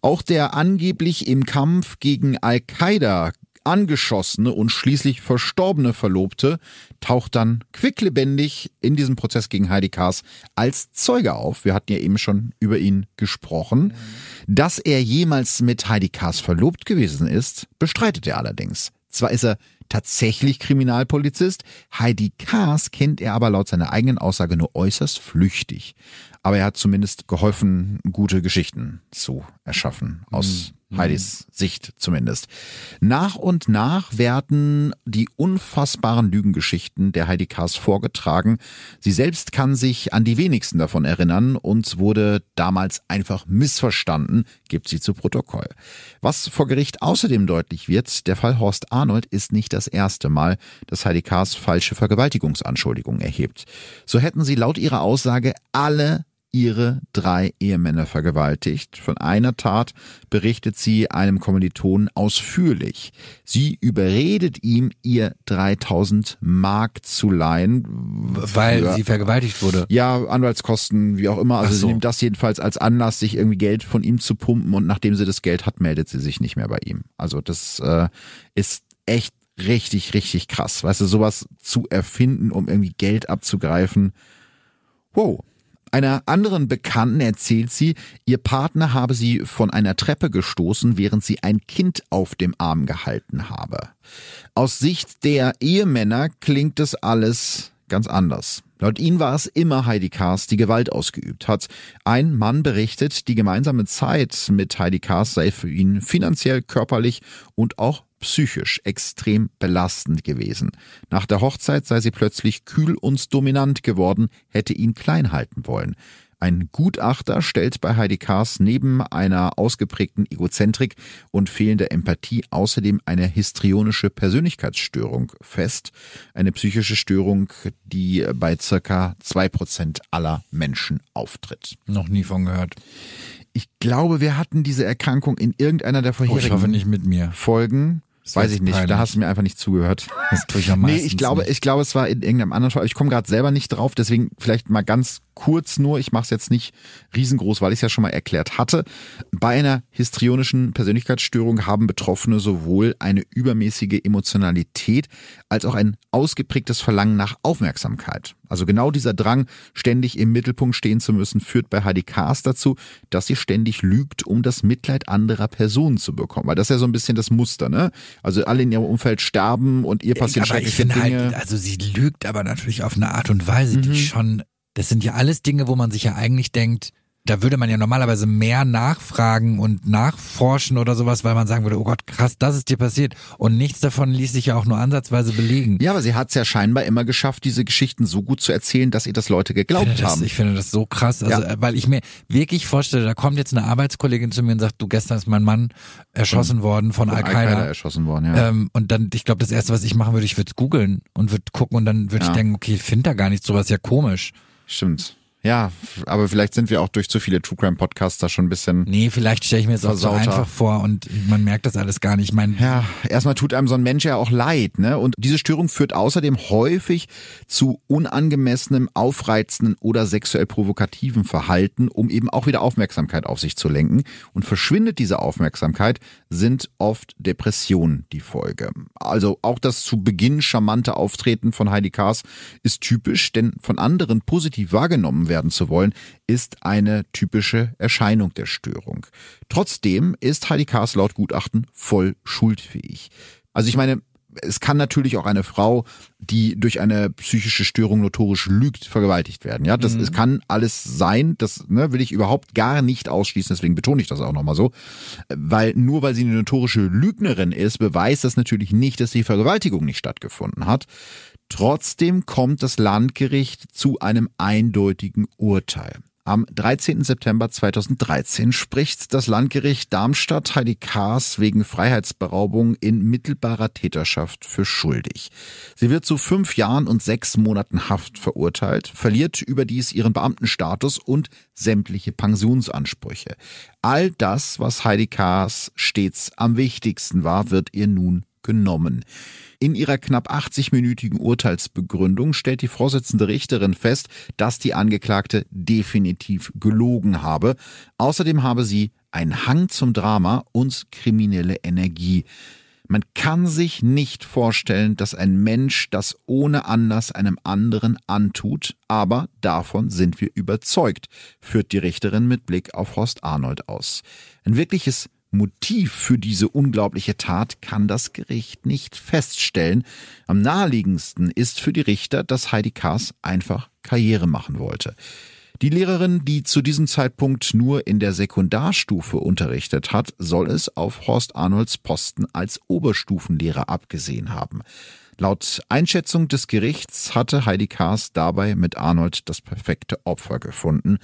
[SPEAKER 1] Auch der angeblich im Kampf gegen Al-Qaida angeschossene und schließlich verstorbene Verlobte taucht dann quicklebendig in diesem Prozess gegen Heidi Kaas als Zeuge auf. Wir hatten ja eben schon über ihn gesprochen. Dass er jemals mit Heidi Kaas verlobt gewesen ist, bestreitet er allerdings. Zwar ist er tatsächlich Kriminalpolizist, Heidi Kaas kennt er aber laut seiner eigenen Aussage nur äußerst flüchtig. Aber er hat zumindest geholfen, gute Geschichten zu erschaffen, aus Heidis Sicht zumindest. Nach und nach werden die unfassbaren Lügengeschichten der Heidi Kaas vorgetragen. Sie selbst kann sich an die wenigsten davon erinnern und wurde damals einfach missverstanden, gibt sie zu Protokoll. Was vor Gericht außerdem deutlich wird, der Fall Horst Arnold ist nicht das erste Mal, dass Heidi Kaas falsche Vergewaltigungsanschuldigungen erhebt. So hätten sie laut ihrer Aussage alle ihre drei Ehemänner vergewaltigt. Von einer Tat berichtet sie einem Kommilitonen ausführlich. Sie überredet ihm, ihr 3000 Mark zu leihen.
[SPEAKER 2] Weil
[SPEAKER 1] für-
[SPEAKER 2] sie vergewaltigt wurde.
[SPEAKER 1] ja, Anwaltskosten, wie auch immer. Also
[SPEAKER 2] so.
[SPEAKER 1] sie nimmt das jedenfalls als Anlass, sich irgendwie Geld von ihm zu pumpen und nachdem sie das Geld hat, meldet sie sich nicht mehr bei ihm. Also das äh, ist echt richtig, richtig krass. Weißt du, sowas zu erfinden, um irgendwie Geld abzugreifen. Wow. Einer anderen Bekannten erzählt sie, ihr Partner habe sie von einer Treppe gestoßen, während sie ein Kind auf dem Arm gehalten habe. Aus Sicht der Ehemänner klingt es alles ganz anders. Laut ihnen war es immer Heidi Kaas, die Gewalt ausgeübt hat. Ein Mann berichtet, die gemeinsame Zeit mit Heidi Kaas sei für ihn finanziell, körperlich und auch psychisch extrem belastend gewesen. Nach der Hochzeit sei sie plötzlich kühl und dominant geworden, hätte ihn klein halten wollen. Ein Gutachter stellt bei Heidi Kaas neben einer ausgeprägten Egozentrik und fehlender Empathie außerdem eine histrionische Persönlichkeitsstörung fest. Eine psychische Störung, die bei circa zwei Prozent aller Menschen auftritt.
[SPEAKER 2] Noch nie von gehört.
[SPEAKER 1] Ich glaube, wir hatten diese Erkrankung in irgendeiner der
[SPEAKER 2] Oh, ich
[SPEAKER 1] vorherigen
[SPEAKER 2] hoffe nicht mit mir.
[SPEAKER 1] Folgen.
[SPEAKER 2] Das
[SPEAKER 1] Weiß ich nicht, da
[SPEAKER 2] peinlich.
[SPEAKER 1] hast du mir einfach nicht zugehört.
[SPEAKER 2] Das tue ich am
[SPEAKER 1] Nee,
[SPEAKER 2] meisten.
[SPEAKER 1] ich glaube, ich glaube, es war in irgendeinem anderen Fall. Ich komme gerade selber nicht drauf, deswegen vielleicht mal ganz kurz nur, ich mache es jetzt nicht riesengroß, weil ich es ja schon mal erklärt hatte. Bei einer histrionischen Persönlichkeitsstörung haben Betroffene sowohl eine übermäßige Emotionalität als auch ein ausgeprägtes Verlangen nach Aufmerksamkeit. Also genau dieser Drang, ständig im Mittelpunkt stehen zu müssen, führt bei Heidi Kaas dazu, dass sie ständig lügt, um das Mitleid anderer Personen zu bekommen. Weil das ist ja so ein bisschen das Muster, ne? Also alle in ihrem Umfeld sterben und ihr passieren
[SPEAKER 2] aber ich
[SPEAKER 1] schreckliche
[SPEAKER 2] finde
[SPEAKER 1] Dinge.
[SPEAKER 2] halt, also sie lügt aber natürlich auf eine Art und Weise,
[SPEAKER 1] Mhm.
[SPEAKER 2] die schon, das sind ja alles Dinge, wo man sich ja eigentlich denkt, da würde man ja normalerweise mehr nachfragen und nachforschen oder sowas, weil man sagen würde, oh Gott, krass, das ist dir passiert. Und nichts davon ließ sich ja auch nur ansatzweise belegen.
[SPEAKER 1] ja, aber sie hat es ja scheinbar immer geschafft, diese Geschichten so gut zu erzählen, dass ihr das Leute
[SPEAKER 2] Ich
[SPEAKER 1] geglaubt
[SPEAKER 2] finde, das,
[SPEAKER 1] haben.
[SPEAKER 2] ich finde das so krass, also,
[SPEAKER 1] Ja.
[SPEAKER 2] weil ich mir wirklich vorstelle, da kommt jetzt eine Arbeitskollegin zu mir und sagt, du, gestern ist mein Mann erschossen worden von,
[SPEAKER 1] Von
[SPEAKER 2] Al-Qaida.
[SPEAKER 1] erschossen worden, ja.
[SPEAKER 2] Ähm, und dann, ich glaube, das erste, was ich machen würde, ich würde es googeln und würde gucken und dann würde
[SPEAKER 1] Ja.
[SPEAKER 2] ich denken, okay, ich finde da gar nichts, sowas ja komisch.
[SPEAKER 1] Stimmt. Ja, aber vielleicht sind wir auch durch zu viele True Crime Podcasts da schon ein bisschen.
[SPEAKER 2] Nee, vielleicht stelle ich mir das auch so
[SPEAKER 1] Versauter.
[SPEAKER 2] einfach vor und man merkt das alles gar nicht. Ich meine,
[SPEAKER 1] Ja, erstmal tut einem so ein Mensch ja auch leid, ne? Und diese Störung führt außerdem häufig zu unangemessenem, aufreizenden oder sexuell provokativen Verhalten, um eben auch wieder Aufmerksamkeit auf sich zu lenken. Und verschwindet diese Aufmerksamkeit, sind oft Depressionen die Folge. Also auch das zu Beginn charmante Auftreten von Heidi Kaas ist typisch, denn von anderen positiv wahrgenommen werden zu wollen, ist eine typische Erscheinung der Störung. Trotzdem ist Heidi Kaas laut Gutachten voll schuldfähig. Also ich meine, es kann natürlich auch eine Frau, die durch eine psychische Störung notorisch lügt, vergewaltigt werden. Ja, das es kann alles sein. Das ne, will ich überhaupt gar nicht ausschließen. Deswegen betone ich das auch nochmal so, weil nur weil sie eine notorische Lügnerin ist, beweist das natürlich nicht, dass die Vergewaltigung nicht stattgefunden hat. Trotzdem kommt das Landgericht zu einem eindeutigen Urteil. Am 13. September 2013 spricht das Landgericht Darmstadt Heidi Kaas wegen Freiheitsberaubung in mittelbarer Täterschaft für schuldig. Sie wird zu fünf Jahren und sechs Monaten Haft verurteilt, verliert überdies ihren Beamtenstatus und sämtliche Pensionsansprüche. All das, was Heidi Kaas stets am wichtigsten war, wird ihr nun genommen. In ihrer knapp 80-minütigen Urteilsbegründung stellt die Vorsitzende Richterin fest, dass die Angeklagte definitiv gelogen habe. Außerdem habe sie einen Hang zum Drama und kriminelle Energie. Man kann sich nicht vorstellen, dass ein Mensch das ohne Anlass einem anderen antut, aber davon sind wir überzeugt, führt die Richterin mit Blick auf Horst Arnold aus. Ein wirkliches Motiv für diese unglaubliche Tat kann das Gericht nicht feststellen. Am naheliegendsten ist für die Richter, dass Heidi Kaas einfach Karriere machen wollte. Die Lehrerin, die zu diesem Zeitpunkt nur in der Sekundarstufe unterrichtet hat, soll es auf Horst Arnolds Posten als Oberstufenlehrer abgesehen haben. Laut Einschätzung des Gerichts hatte Heidi Kaas dabei mit Arnold das perfekte Opfer gefunden.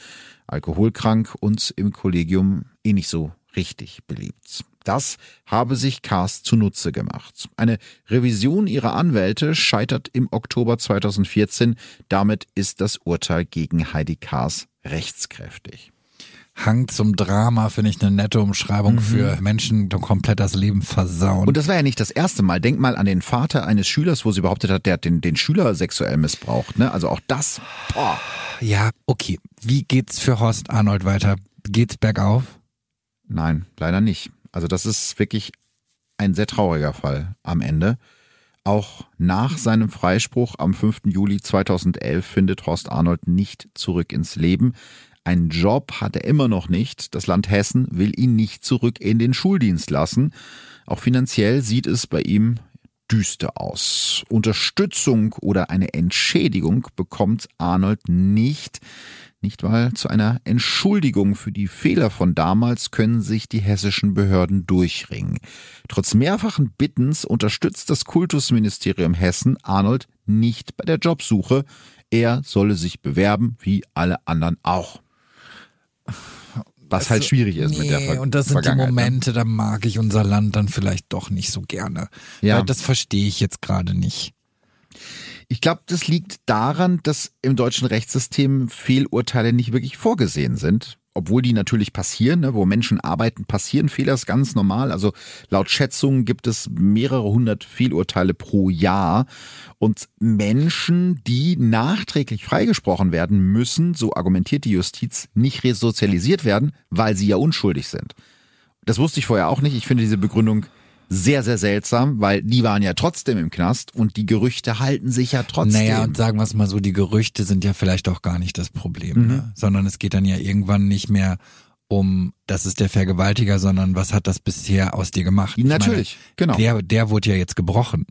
[SPEAKER 1] Alkoholkrank und im Kollegium eh nicht so richtig beliebt. Das habe sich Kaas zunutze gemacht. Eine Revision ihrer Anwälte scheitert im Oktober 2014. Damit ist das Urteil gegen Heidi Kaas rechtskräftig.
[SPEAKER 2] Hang zum Drama finde ich eine nette Umschreibung für Menschen, die komplett das Leben versauen.
[SPEAKER 1] Mhm. Und das war ja nicht das erste Mal. Denk mal an den Vater eines Schülers, wo sie behauptet hat, der hat den, den Schüler sexuell missbraucht. Ne? Also auch das. Boah.
[SPEAKER 2] ja, okay. Wie geht's für Horst Arnold weiter? Geht's bergauf?
[SPEAKER 1] Nein, leider nicht. Also das ist wirklich ein sehr trauriger Fall am Ende. Auch nach seinem Freispruch am 5. Juli 2011 findet Horst Arnold nicht zurück ins Leben. Einen Job hat er immer noch nicht. Das Land Hessen will ihn nicht zurück in den Schuldienst lassen. Auch finanziell sieht es bei ihm düster aus. Unterstützung oder eine Entschädigung bekommt Arnold nicht. Nicht weil zu einer Entschuldigung für die Fehler von damals können sich die hessischen Behörden durchringen. Trotz mehrfachen Bittens unterstützt das Kultusministerium Hessen Arnold nicht bei der Jobsuche. Er solle sich bewerben, wie alle anderen auch. Was halt schwierig ist mit der Ver
[SPEAKER 2] Also, Und das sind die
[SPEAKER 1] ne?
[SPEAKER 2] Momente, da mag ich unser Land dann vielleicht doch nicht so gerne.
[SPEAKER 1] Ja.
[SPEAKER 2] Weil das verstehe ich jetzt gerade nicht.
[SPEAKER 1] Ich glaube, das liegt daran, dass im deutschen Rechtssystem Fehlurteile nicht wirklich vorgesehen sind. obwohl die natürlich passieren, ne, wo Menschen arbeiten, passieren Fehler, ist ganz normal. Also laut Schätzungen gibt es mehrere hundert Fehlurteile pro Jahr. Und Menschen, die nachträglich freigesprochen werden müssen, so argumentiert die Justiz, nicht resozialisiert werden, weil sie ja unschuldig sind. Das wusste ich vorher auch nicht. Ich finde diese Begründung sehr, sehr seltsam, weil die waren ja trotzdem im Knast und die Gerüchte halten sich ja trotzdem.
[SPEAKER 2] Naja, und sagen wir es mal so, die Gerüchte sind ja vielleicht auch gar nicht das Problem, mhm. ne? sondern es geht dann ja irgendwann nicht mehr um, das ist der Vergewaltiger, sondern was hat das bisher aus dir gemacht?
[SPEAKER 1] Ich Natürlich, meine, genau.
[SPEAKER 2] Der, der wurde ja jetzt gebrochen.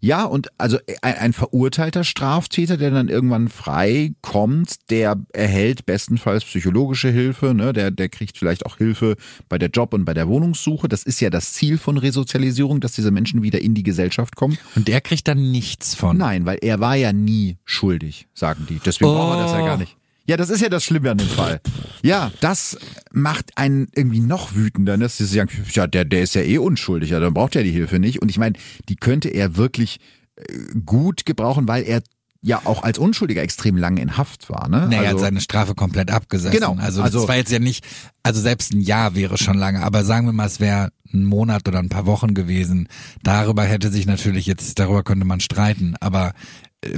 [SPEAKER 1] Ja, und also ein, ein, verurteilter Straftäter, der dann irgendwann frei kommt, der erhält bestenfalls psychologische Hilfe, ne? der, der kriegt vielleicht auch Hilfe bei der Job- und bei der Wohnungssuche. Das ist ja das Ziel von Resozialisierung, dass diese Menschen wieder in die Gesellschaft kommen.
[SPEAKER 2] Und der kriegt dann nichts von.
[SPEAKER 1] Nein, weil er war ja nie schuldig, sagen die. Deswegen oh. brauchen wir das ja gar nicht. Ja, das ist ja das Schlimme an dem Fall. Ja, das macht einen irgendwie noch wütender, ne? dass sie sagen, ja, der, der ist ja eh unschuldig, ja, dann braucht er die Hilfe nicht. Und ich meine, die könnte er wirklich äh, gut gebrauchen, weil er ja auch als Unschuldiger extrem lange in Haft war. Ne?
[SPEAKER 2] Naja, also, hat seine Strafe komplett abgesessen. Genau. Also, also das war jetzt ja nicht, also selbst ein Jahr wäre schon lange, aber sagen wir mal, es wäre ein Monat oder ein paar Wochen gewesen. Darüber hätte sich natürlich jetzt, darüber könnte man streiten, aber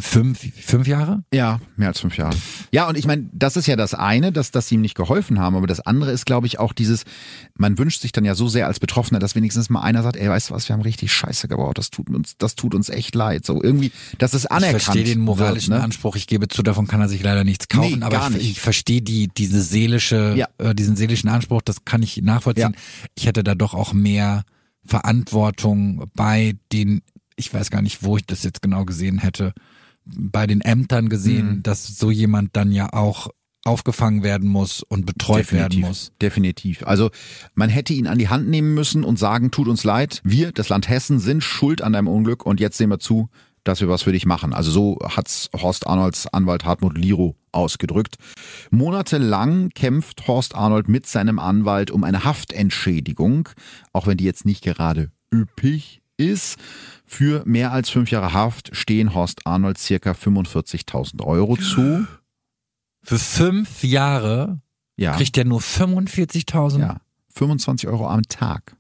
[SPEAKER 2] fünf, fünf Jahre?
[SPEAKER 1] Ja, mehr als fünf Jahre. Ja, und ich meine, das ist ja das eine, dass, dass sie ihm nicht geholfen haben, aber das andere ist, glaube ich, auch dieses, man wünscht sich dann ja so sehr als Betroffener, dass wenigstens mal einer sagt, ey, weißt du was, wir haben richtig Scheiße gebaut, das tut uns, das tut uns echt leid. So irgendwie, dass es anerkannt
[SPEAKER 2] Ich verstehe den moralischen wird, ne? Anspruch, ich gebe zu, davon kann er sich leider nichts kaufen, nee, aber ich, ich, verstehe die, diese seelische, ja. äh, diesen seelischen Anspruch, das kann ich nachvollziehen. Ja. Ich hätte da doch auch mehr Verantwortung bei den ich weiß gar nicht, wo ich das jetzt genau gesehen hätte, bei den Ämtern gesehen, mhm. dass so jemand dann ja auch aufgefangen werden muss und betreut
[SPEAKER 1] definitiv,
[SPEAKER 2] werden muss.
[SPEAKER 1] Definitiv. Also man hätte ihn an die Hand nehmen müssen und sagen, tut uns leid, wir, das Land Hessen, sind schuld an deinem Unglück und jetzt sehen wir zu, dass wir was für dich machen. Also so hat's Horst Arnolds Anwalt Hartmut Liro ausgedrückt. Monatelang kämpft Horst Arnold mit seinem Anwalt um eine Haftentschädigung, auch wenn die jetzt nicht gerade üppig ist. Für mehr als fünf Jahre Haft stehen Horst Arnold circa 45.000 Euro zu.
[SPEAKER 2] Für fünf Jahre ja. kriegt er nur 45.000?
[SPEAKER 1] Ja, 25 Euro am Tag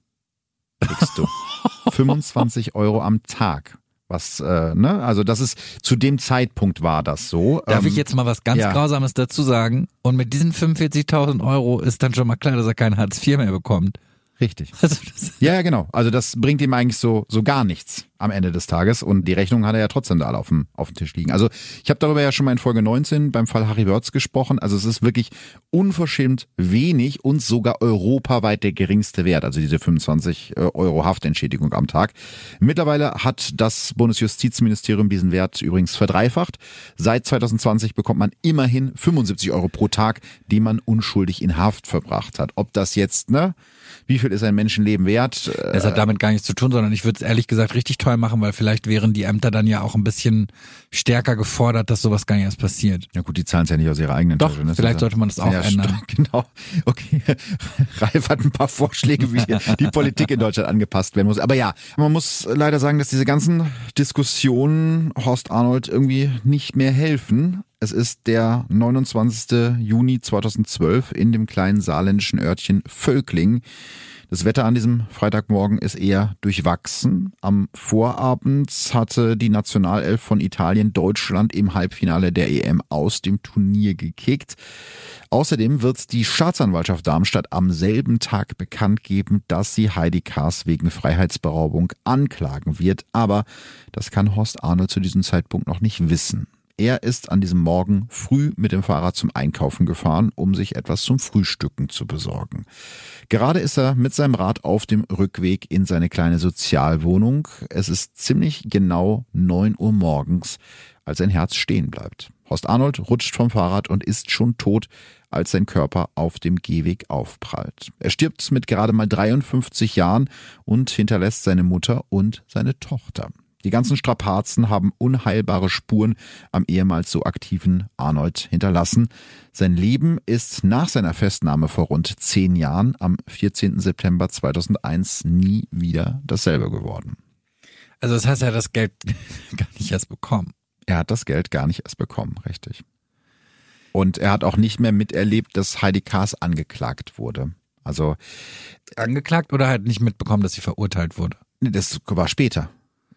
[SPEAKER 1] kriegst du. 25 Euro am Tag. Was, äh, ne? Also das ist, zu dem Zeitpunkt war das so.
[SPEAKER 2] Darf ähm, ich jetzt mal was ganz ja. Grausames dazu sagen? Und mit diesen 45.000 Euro ist dann schon mal klar, dass er kein Hartz IV mehr bekommt.
[SPEAKER 1] Richtig. Also ja, genau. Also das bringt ihm eigentlich so, so gar nichts am Ende des Tages und die Rechnung hat er ja trotzdem da alle auf dem, auf dem Tisch liegen. Also ich habe darüber ja schon mal in Folge 19 beim Fall Harry Wörz gesprochen. Also es ist wirklich unverschämt wenig und sogar europaweit der geringste Wert, also diese 25 äh, Euro Haftentschädigung am Tag. Mittlerweile hat das Bundesjustizministerium diesen Wert übrigens verdreifacht. Seit 2020 bekommt man immerhin 75 Euro pro Tag, die man unschuldig in Haft verbracht hat. Ob das jetzt, ne? Wie viel ist ein Menschenleben wert?
[SPEAKER 2] Es hat damit gar nichts zu tun, sondern ich würde es ehrlich gesagt richtig teuer machen, weil vielleicht wären die Ämter dann ja auch ein bisschen stärker gefordert, dass sowas gar nicht erst passiert.
[SPEAKER 1] Ja gut, die zahlen es ja nicht aus ihrer eigenen
[SPEAKER 2] Doch, Tasche. Ne? Vielleicht sollte man das auch ja, ändern.
[SPEAKER 1] Genau. Okay. Ralf hat ein paar Vorschläge, wie die Politik in Deutschland angepasst werden muss. Aber ja, man muss leider sagen, dass diese ganzen Diskussionen Horst Arnold irgendwie nicht mehr helfen. Es ist der 29. Juni 2012 in dem kleinen saarländischen Örtchen Völkling. Das Wetter an diesem Freitagmorgen ist eher durchwachsen. Am Vorabend hatte die Nationalelf von Italien Deutschland im Halbfinale der EM aus dem Turnier gekickt. Außerdem wird die Staatsanwaltschaft Darmstadt am selben Tag bekannt geben, dass sie Heidi Kaas wegen Freiheitsberaubung anklagen wird. Aber das kann Horst Arnold zu diesem Zeitpunkt noch nicht wissen. Er ist an diesem Morgen früh mit dem Fahrrad zum Einkaufen gefahren, um sich etwas zum Frühstücken zu besorgen. Gerade ist er mit seinem Rad auf dem Rückweg in seine kleine Sozialwohnung. Es ist ziemlich genau neun Uhr morgens, als sein Herz stehen bleibt. Horst Arnold rutscht vom Fahrrad und ist schon tot, als sein Körper auf dem Gehweg aufprallt. Er stirbt mit gerade mal 53 Jahren und hinterlässt seine Mutter und seine Tochter. Die ganzen Strapazen haben unheilbare Spuren am ehemals so aktiven Arnold hinterlassen. Sein Leben ist nach seiner Festnahme vor rund zehn Jahren am 14. September 2001 nie wieder dasselbe geworden.
[SPEAKER 2] Also das heißt, er hat das Geld gar nicht erst bekommen.
[SPEAKER 1] Er hat das Geld gar nicht erst bekommen, richtig. Und er hat auch nicht mehr miterlebt, dass Heidi Kaas angeklagt wurde. Also
[SPEAKER 2] angeklagt oder halt nicht mitbekommen, dass sie verurteilt wurde?
[SPEAKER 1] Das war später.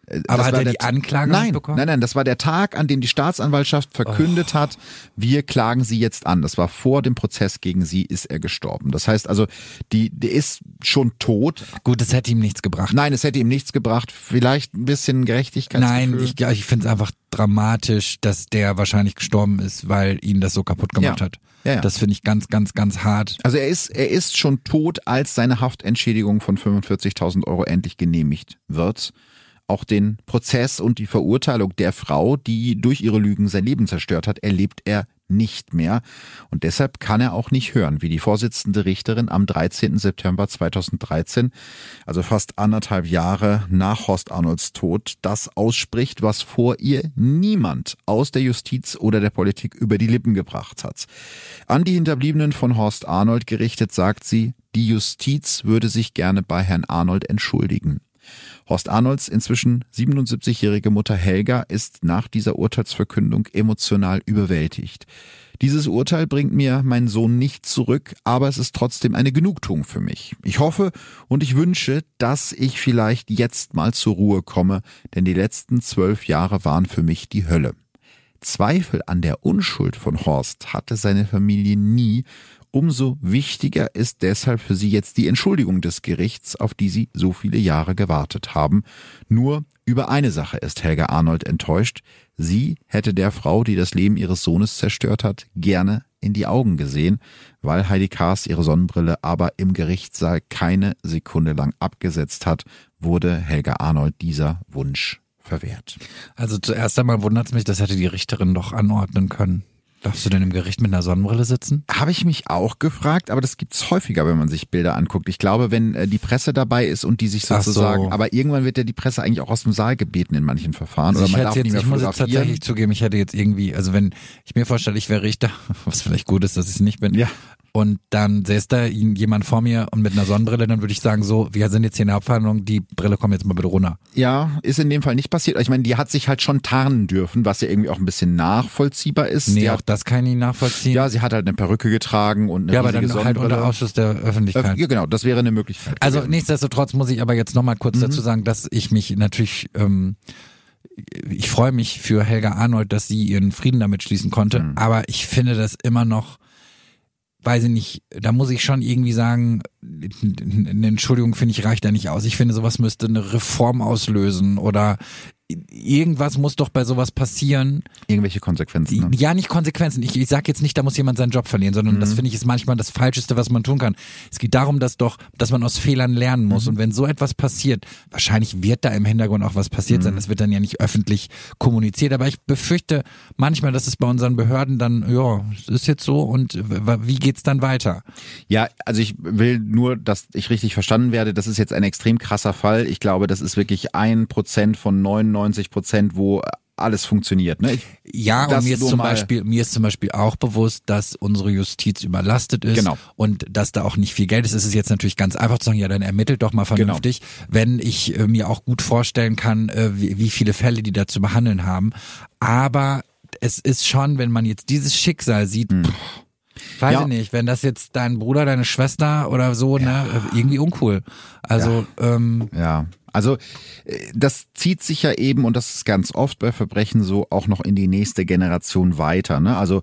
[SPEAKER 2] Äh, Aber hat er die Anklage
[SPEAKER 1] nein,
[SPEAKER 2] bekommen?
[SPEAKER 1] Nein, nein, das war der Tag, an dem die Staatsanwaltschaft verkündet oh. hat, wir klagen sie jetzt an. Das war vor dem Prozess gegen sie, ist er gestorben. Das heißt also, die, der ist schon tot.
[SPEAKER 2] Gut, es hätte ihm nichts gebracht.
[SPEAKER 1] Nein, es hätte ihm nichts gebracht. Vielleicht ein bisschen Gerechtigkeit.
[SPEAKER 2] Nein, ich, ich finde es einfach dramatisch, dass der wahrscheinlich gestorben ist, weil ihn das so kaputt gemacht
[SPEAKER 1] ja.
[SPEAKER 2] hat.
[SPEAKER 1] Ja, ja.
[SPEAKER 2] Das finde ich ganz, ganz, ganz hart.
[SPEAKER 1] Also er ist, er ist schon tot, als seine Haftentschädigung von 45.000 Euro endlich genehmigt wird auch den Prozess und die Verurteilung der Frau, die durch ihre Lügen sein Leben zerstört hat, erlebt er nicht mehr. Und deshalb kann er auch nicht hören, wie die Vorsitzende Richterin am 13. September 2013, also fast anderthalb Jahre nach Horst Arnolds Tod, das ausspricht, was vor ihr niemand aus der Justiz oder der Politik über die Lippen gebracht hat. An die Hinterbliebenen von Horst Arnold gerichtet sagt sie, die Justiz würde sich gerne bei Herrn Arnold entschuldigen. Horst Arnolds inzwischen 77-jährige Mutter Helga ist nach dieser Urteilsverkündung emotional überwältigt. Dieses Urteil bringt mir meinen Sohn nicht zurück, aber es ist trotzdem eine Genugtuung für mich. Ich hoffe und ich wünsche, dass ich vielleicht jetzt mal zur Ruhe komme, denn die letzten zwölf Jahre waren für mich die Hölle. Zweifel an der Unschuld von Horst hatte seine Familie nie Umso wichtiger ist deshalb für sie jetzt die Entschuldigung des Gerichts, auf die sie so viele Jahre gewartet haben. Nur über eine Sache ist Helga Arnold enttäuscht. Sie hätte der Frau, die das Leben ihres Sohnes zerstört hat, gerne in die Augen gesehen, weil Heidi Kaas ihre Sonnenbrille aber im Gerichtssaal keine Sekunde lang abgesetzt hat, wurde Helga Arnold dieser Wunsch verwehrt.
[SPEAKER 2] Also zuerst einmal wundert es mich, das hätte die Richterin doch anordnen können. Darfst du denn im Gericht mit einer Sonnenbrille sitzen?
[SPEAKER 1] Habe ich mich auch gefragt, aber das gibt's häufiger, wenn man sich Bilder anguckt. Ich glaube, wenn äh, die Presse dabei ist und die sich sozusagen, so. aber irgendwann wird ja die Presse eigentlich auch aus dem Saal gebeten in manchen Verfahren
[SPEAKER 2] also
[SPEAKER 1] oder man
[SPEAKER 2] darf
[SPEAKER 1] jetzt,
[SPEAKER 2] nicht mehr Ich muss jetzt tatsächlich zugeben, ich hätte jetzt irgendwie, also wenn ich mir vorstelle, ich wäre Richter, was vielleicht gut ist, dass ich es nicht bin, ja und dann säß da jemand vor mir und mit einer Sonnenbrille, dann würde ich sagen, so, wir sind jetzt hier in der Hauptverhandlung, die Brille kommt jetzt mal bitte runter.
[SPEAKER 1] Ja, ist in dem Fall nicht passiert. Ich meine, die hat sich halt schon tarnen dürfen, was ja irgendwie auch ein bisschen nachvollziehbar ist.
[SPEAKER 2] Nee,
[SPEAKER 1] die
[SPEAKER 2] auch
[SPEAKER 1] hat,
[SPEAKER 2] das kann ich nicht nachvollziehen.
[SPEAKER 1] Ja, sie hat halt eine Perücke getragen und eine
[SPEAKER 2] Ja, aber dann
[SPEAKER 1] Sonnenbrille.
[SPEAKER 2] halt unter Ausschuss der Öffentlichkeit.
[SPEAKER 1] Ja, genau, das wäre eine Möglichkeit.
[SPEAKER 2] Also gewesen. nichtsdestotrotz muss ich aber jetzt nochmal kurz mhm. dazu sagen, dass ich mich natürlich... Ähm, ich freue mich für Helga Arnold, dass sie ihren Frieden damit schließen konnte, mhm. aber ich finde das immer noch weiß ich nicht, da muss ich schon irgendwie sagen, eine Entschuldigung finde ich reicht da nicht aus. Ich finde, sowas müsste eine Reform auslösen oder irgendwas muss doch bei sowas passieren.
[SPEAKER 1] Irgendwelche Konsequenzen. Ne?
[SPEAKER 2] Ja, nicht Konsequenzen. Ich, ich sage jetzt nicht, da muss jemand seinen Job verlieren, sondern mhm. das finde ich ist manchmal das Falscheste, was man tun kann. Es geht darum, dass doch, dass man aus Fehlern lernen muss. Mhm. Und wenn so etwas passiert, wahrscheinlich wird da im Hintergrund auch was passiert mhm. sein. Das wird dann ja nicht öffentlich kommuniziert. Aber ich befürchte manchmal, dass es bei unseren Behörden dann, ja, es ist jetzt so und wie geht's dann weiter?
[SPEAKER 1] Ja, also ich will nur, dass ich richtig verstanden werde. Das ist jetzt ein extrem krasser Fall. Ich glaube, das ist wirklich ein Prozent von 99 99 Prozent, wo alles funktioniert. Ne? Ich,
[SPEAKER 2] ja, und mir ist, zum Beispiel, mir ist zum Beispiel auch bewusst, dass unsere Justiz überlastet ist
[SPEAKER 1] genau.
[SPEAKER 2] und dass da auch nicht viel Geld ist. Es ist jetzt natürlich ganz einfach zu sagen, ja, dann ermittelt doch mal genau. vernünftig, genau. wenn ich äh, mir auch gut vorstellen kann, äh, wie, wie viele Fälle die da zu behandeln haben. Aber es ist schon, wenn man jetzt dieses Schicksal sieht, hm. Weiß ja. ich nicht, wenn das jetzt dein Bruder, deine Schwester oder so, ne, ja. ne, irgendwie uncool. Also,
[SPEAKER 1] ja.
[SPEAKER 2] ähm,
[SPEAKER 1] ja. Also äh, das zieht sich ja eben, und das ist ganz oft bei Verbrechen so, auch noch in die nächste Generation weiter. Ne? Also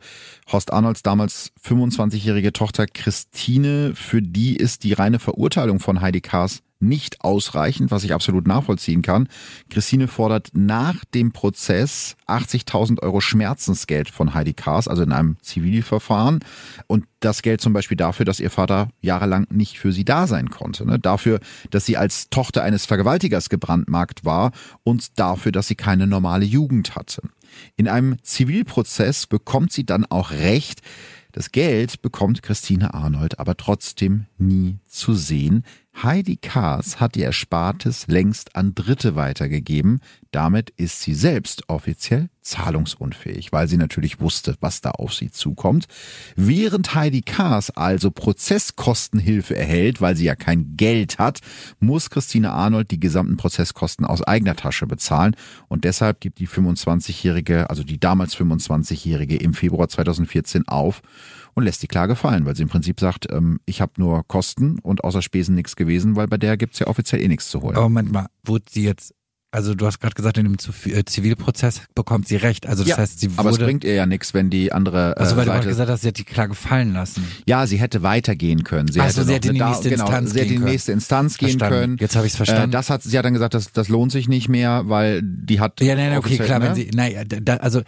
[SPEAKER 1] Horst Arnolds damals 25-jährige Tochter Christine, für die ist die reine Verurteilung von Heidi Kaas nicht ausreichend, was ich absolut nachvollziehen kann. Christine fordert nach dem Prozess 80.000 Euro Schmerzensgeld von Heidi Kaas, also in einem Zivilverfahren. Und das Geld zum Beispiel dafür, dass ihr Vater jahrelang nicht für sie da sein konnte. Ne? Dafür, dass sie als Tochter eines Vergewaltigers gebrandmarkt war und dafür, dass sie keine normale Jugend hatte. In einem Zivilprozess bekommt sie dann auch Recht. Das Geld bekommt Christine Arnold aber trotzdem nie zu sehen. Heidi Kaas hat ihr Erspartes längst an Dritte weitergegeben. Damit ist sie selbst offiziell zahlungsunfähig, weil sie natürlich wusste, was da auf sie zukommt. Während Heidi Kaas also Prozesskostenhilfe erhält, weil sie ja kein Geld hat, muss Christine Arnold die gesamten Prozesskosten aus eigener Tasche bezahlen und deshalb gibt die 25-jährige, also die damals 25-jährige im Februar 2014 auf und lässt die Klage fallen, weil sie im Prinzip sagt, ähm, ich habe nur Kosten und außer Spesen nichts gewesen, weil bei der gibt's ja offiziell eh nichts zu holen.
[SPEAKER 2] Aber Moment mal, wurde sie jetzt also du hast gerade gesagt, in dem äh, Zivilprozess bekommt sie recht. Also das
[SPEAKER 1] ja,
[SPEAKER 2] heißt, sie wurde.
[SPEAKER 1] Aber es bringt ihr ja nichts, wenn die andere. Äh,
[SPEAKER 2] also weil
[SPEAKER 1] Seite,
[SPEAKER 2] du gerade gesagt hast, sie hat die Klage fallen lassen.
[SPEAKER 1] Ja, sie hätte weitergehen können. Sie
[SPEAKER 2] Ach
[SPEAKER 1] hätte
[SPEAKER 2] sie hätte in die nächste
[SPEAKER 1] genau,
[SPEAKER 2] Instanz
[SPEAKER 1] sie hätte die
[SPEAKER 2] können.
[SPEAKER 1] nächste Instanz gehen
[SPEAKER 2] Verstanden.
[SPEAKER 1] können.
[SPEAKER 2] Jetzt habe ich's verstanden.
[SPEAKER 1] Äh, das hat sie hat dann gesagt, das, das lohnt sich nicht mehr, weil die hat.
[SPEAKER 2] Ja, nein, okay,
[SPEAKER 1] offiziell,
[SPEAKER 2] klar,
[SPEAKER 1] ne?
[SPEAKER 2] wenn sie, naja, da, also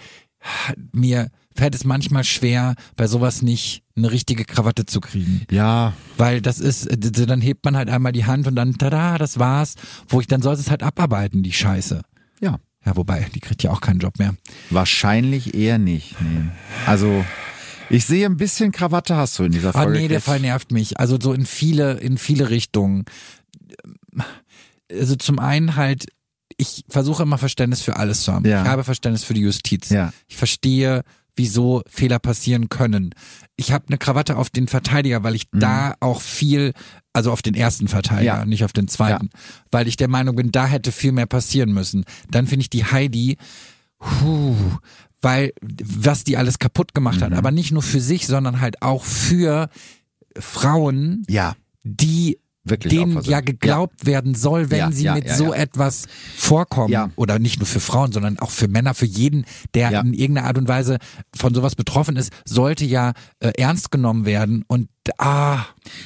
[SPEAKER 2] mir fällt es manchmal schwer, bei sowas nicht eine richtige Krawatte zu kriegen.
[SPEAKER 1] Ja,
[SPEAKER 2] Weil das ist, dann hebt man halt einmal die Hand und dann, tada, das war's. Wo ich, dann soll es halt abarbeiten, die Scheiße.
[SPEAKER 1] ja.
[SPEAKER 2] Ja, wobei, die kriegt ja auch keinen Job mehr.
[SPEAKER 1] Wahrscheinlich eher nicht. Nee. Also ich sehe ein bisschen Krawatte hast du in dieser
[SPEAKER 2] Ah,
[SPEAKER 1] Folge.
[SPEAKER 2] nee, der. Fall nervt mich. Also so in viele, in viele Richtungen. Also zum einen halt, ich versuche immer Verständnis für alles zu haben.
[SPEAKER 1] Ja.
[SPEAKER 2] Ich habe Verständnis für die Justiz.
[SPEAKER 1] Ja.
[SPEAKER 2] Ich verstehe, wieso Fehler passieren können. Ich habe eine Krawatte auf den Verteidiger, weil ich da auch viel, also auf den ersten Verteidiger,
[SPEAKER 1] Mhm. Ja.
[SPEAKER 2] nicht auf den zweiten, weil ich der Meinung bin, da hätte viel mehr passieren müssen. Dann finde ich die Heidi, Puh, weil was die alles kaputt gemacht
[SPEAKER 1] Mhm.
[SPEAKER 2] hat, aber nicht nur für sich, sondern halt auch für Frauen,
[SPEAKER 1] Ja,
[SPEAKER 2] die
[SPEAKER 1] wirklich.
[SPEAKER 2] denen ja geglaubt werden soll, wenn
[SPEAKER 1] Ja,
[SPEAKER 2] sie
[SPEAKER 1] ja,
[SPEAKER 2] mit
[SPEAKER 1] ja,
[SPEAKER 2] so
[SPEAKER 1] ja.
[SPEAKER 2] etwas vorkommen.
[SPEAKER 1] Ja.
[SPEAKER 2] Oder nicht nur für Frauen, sondern auch für Männer, für jeden, der
[SPEAKER 1] Ja.
[SPEAKER 2] in irgendeiner Art und Weise von sowas betroffen ist, sollte ja äh, ernst genommen werden. Und ah,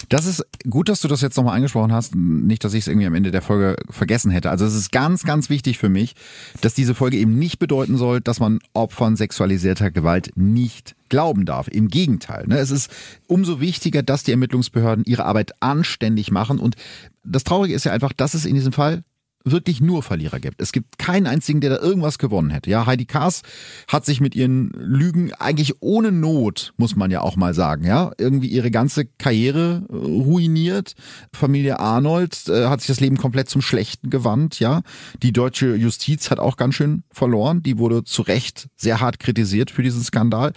[SPEAKER 1] Das ist gut, dass du das jetzt nochmal angesprochen hast. Nicht, dass ich es irgendwie am Ende der Folge vergessen hätte. Also es ist ganz, ganz wichtig für mich, dass diese Folge eben nicht bedeuten soll, dass man Opfern sexualisierter Gewalt nicht glauben darf. Im Gegenteil. Ne? Es ist umso wichtiger, dass die Ermittlungsbehörden ihre Arbeit anständig machen. Und das Traurige ist ja einfach, dass es in diesem Fall wirklich nur Verlierer gibt. Es gibt keinen einzigen, der da irgendwas gewonnen hätte. Ja, Heidi Kaas hat sich mit ihren Lügen eigentlich ohne Not, muss man ja auch mal sagen, ja, irgendwie ihre ganze Karriere äh, ruiniert. Familie Arnold äh, hat sich das Leben komplett zum Schlechten gewandt, ja. Die deutsche Justiz hat auch ganz schön verloren. Die wurde zu Recht sehr hart kritisiert für diesen Skandal.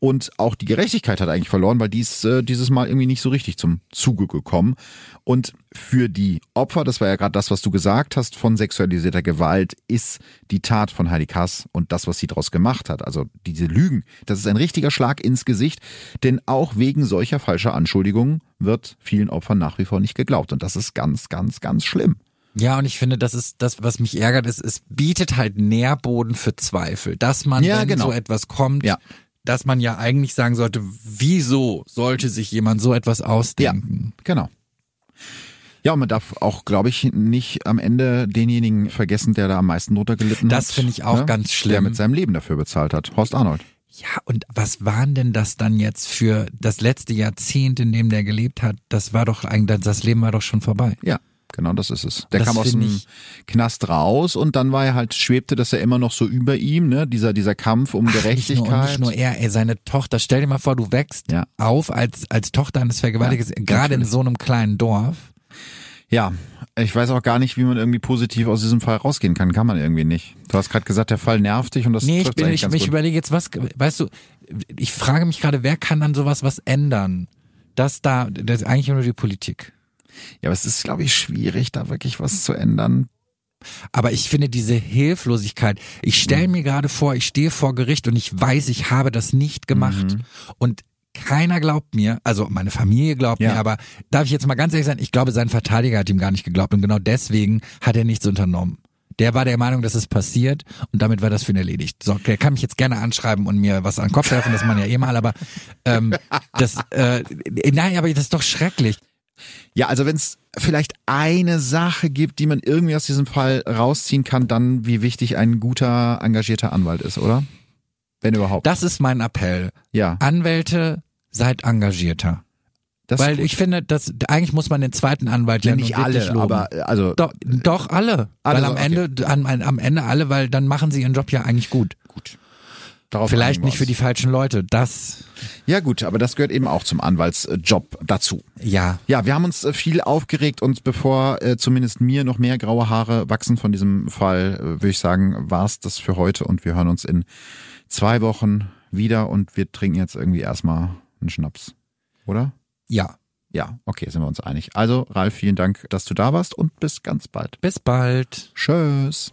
[SPEAKER 1] Und auch die Gerechtigkeit hat eigentlich verloren, weil die ist äh, dieses Mal irgendwie nicht so richtig zum Zuge gekommen. Und für die Opfer, das war ja gerade das, was du gesagt hast, von sexualisierter Gewalt, ist die Tat von Heidi Kass und das, was sie daraus gemacht hat, also diese Lügen, das ist ein richtiger Schlag ins Gesicht, denn auch wegen solcher falscher Anschuldigungen wird vielen Opfern nach wie vor nicht geglaubt. Und das ist ganz, ganz, ganz schlimm.
[SPEAKER 2] ja, und ich finde, das ist das, was mich ärgert, ist, es bietet halt Nährboden für Zweifel, dass man,
[SPEAKER 1] Ja,
[SPEAKER 2] wenn
[SPEAKER 1] genau.
[SPEAKER 2] so etwas kommt,
[SPEAKER 1] Ja.
[SPEAKER 2] dass man ja eigentlich sagen sollte, wieso sollte sich jemand so etwas ausdenken?
[SPEAKER 1] Genau. Ja, und man darf auch, glaube ich, nicht am Ende denjenigen vergessen, der da am meisten drunter gelitten hat.
[SPEAKER 2] Das finde ich auch ganz
[SPEAKER 1] Der
[SPEAKER 2] schlimm.
[SPEAKER 1] mit seinem Leben dafür bezahlt hat. Horst Arnold.
[SPEAKER 2] Ja, und was waren denn das dann jetzt für das letzte Jahrzehnt, in dem der gelebt hat? Das war doch eigentlich, das Leben war doch schon vorbei.
[SPEAKER 1] Ja, genau das ist es. Der
[SPEAKER 2] Das
[SPEAKER 1] kam aus dem
[SPEAKER 2] ich-
[SPEAKER 1] Knast raus und dann war er halt, schwebte das ja immer noch so über ihm, ne? Dieser, dieser Kampf um
[SPEAKER 2] Nicht nur,
[SPEAKER 1] Gerechtigkeit.
[SPEAKER 2] und nicht nur er, ey, seine Tochter. Stell dir mal vor, du wächst
[SPEAKER 1] Ja.
[SPEAKER 2] auf als, als Tochter eines Vergewaltigers,
[SPEAKER 1] Ja,
[SPEAKER 2] gerade in so einem kleinen Dorf.
[SPEAKER 1] Ja, ich weiß auch gar nicht, wie man irgendwie positiv aus diesem Fall rausgehen kann. Kann man irgendwie nicht. Du hast gerade gesagt, der Fall nervt dich und das
[SPEAKER 2] Nee, ich, bin, ich,
[SPEAKER 1] ganz
[SPEAKER 2] ich
[SPEAKER 1] gut.
[SPEAKER 2] überlege jetzt, was, weißt du, ich frage mich gerade, wer kann dann sowas was ändern? Das da, das ist eigentlich nur die Politik.
[SPEAKER 1] Ja, aber es ist, glaube ich, schwierig, da wirklich was zu ändern.
[SPEAKER 2] Aber ich finde diese Hilflosigkeit, ich stelle mir gerade vor, ich stehe vor Gericht und ich weiß, ich habe das nicht gemacht. Und keiner glaubt mir, also meine Familie glaubt
[SPEAKER 1] Ja.
[SPEAKER 2] mir, aber darf ich jetzt mal ganz ehrlich sein, ich glaube, sein Verteidiger hat ihm gar nicht geglaubt und genau deswegen hat er nichts unternommen. Der war der Meinung, dass es passiert und damit war das für ihn erledigt. So, der kann mich jetzt gerne anschreiben und mir was an den Kopf werfen, das man ja eh mal, aber ähm, das, äh, nein, aber das ist doch schrecklich.
[SPEAKER 1] Ja, also wenn es vielleicht eine Sache gibt, die man irgendwie aus diesem Fall rausziehen kann, dann wie wichtig ein guter, engagierter Anwalt ist, oder? Wenn überhaupt.
[SPEAKER 2] Das ist mein Appell.
[SPEAKER 1] ja.
[SPEAKER 2] Anwälte, seid engagierter.
[SPEAKER 1] Das
[SPEAKER 2] Weil ich finde, dass eigentlich muss man den zweiten Anwalt ja,
[SPEAKER 1] nicht alle,
[SPEAKER 2] loben.
[SPEAKER 1] aber also
[SPEAKER 2] doch, doch alle.
[SPEAKER 1] Alle
[SPEAKER 2] weil am
[SPEAKER 1] okay.
[SPEAKER 2] Ende, am, am Ende alle, weil dann machen sie ihren Job ja eigentlich gut.
[SPEAKER 1] gut. Darauf
[SPEAKER 2] Vielleicht nicht für die falschen Leute. Das,
[SPEAKER 1] Ja gut, aber das gehört eben auch zum Anwaltsjob dazu.
[SPEAKER 2] ja.
[SPEAKER 1] Ja, wir haben uns äh, viel aufgeregt und bevor äh, zumindest mir noch mehr graue Haare wachsen von diesem Fall, äh, würde ich sagen, war's das für heute und wir hören uns in zwei Wochen wieder und wir trinken jetzt irgendwie erstmal einen Schnaps. Oder?
[SPEAKER 2] Ja.
[SPEAKER 1] Ja, okay, sind wir uns einig. Also, Ralf, vielen Dank, dass du da warst und bis ganz bald.
[SPEAKER 2] Bis bald.
[SPEAKER 1] Tschüss.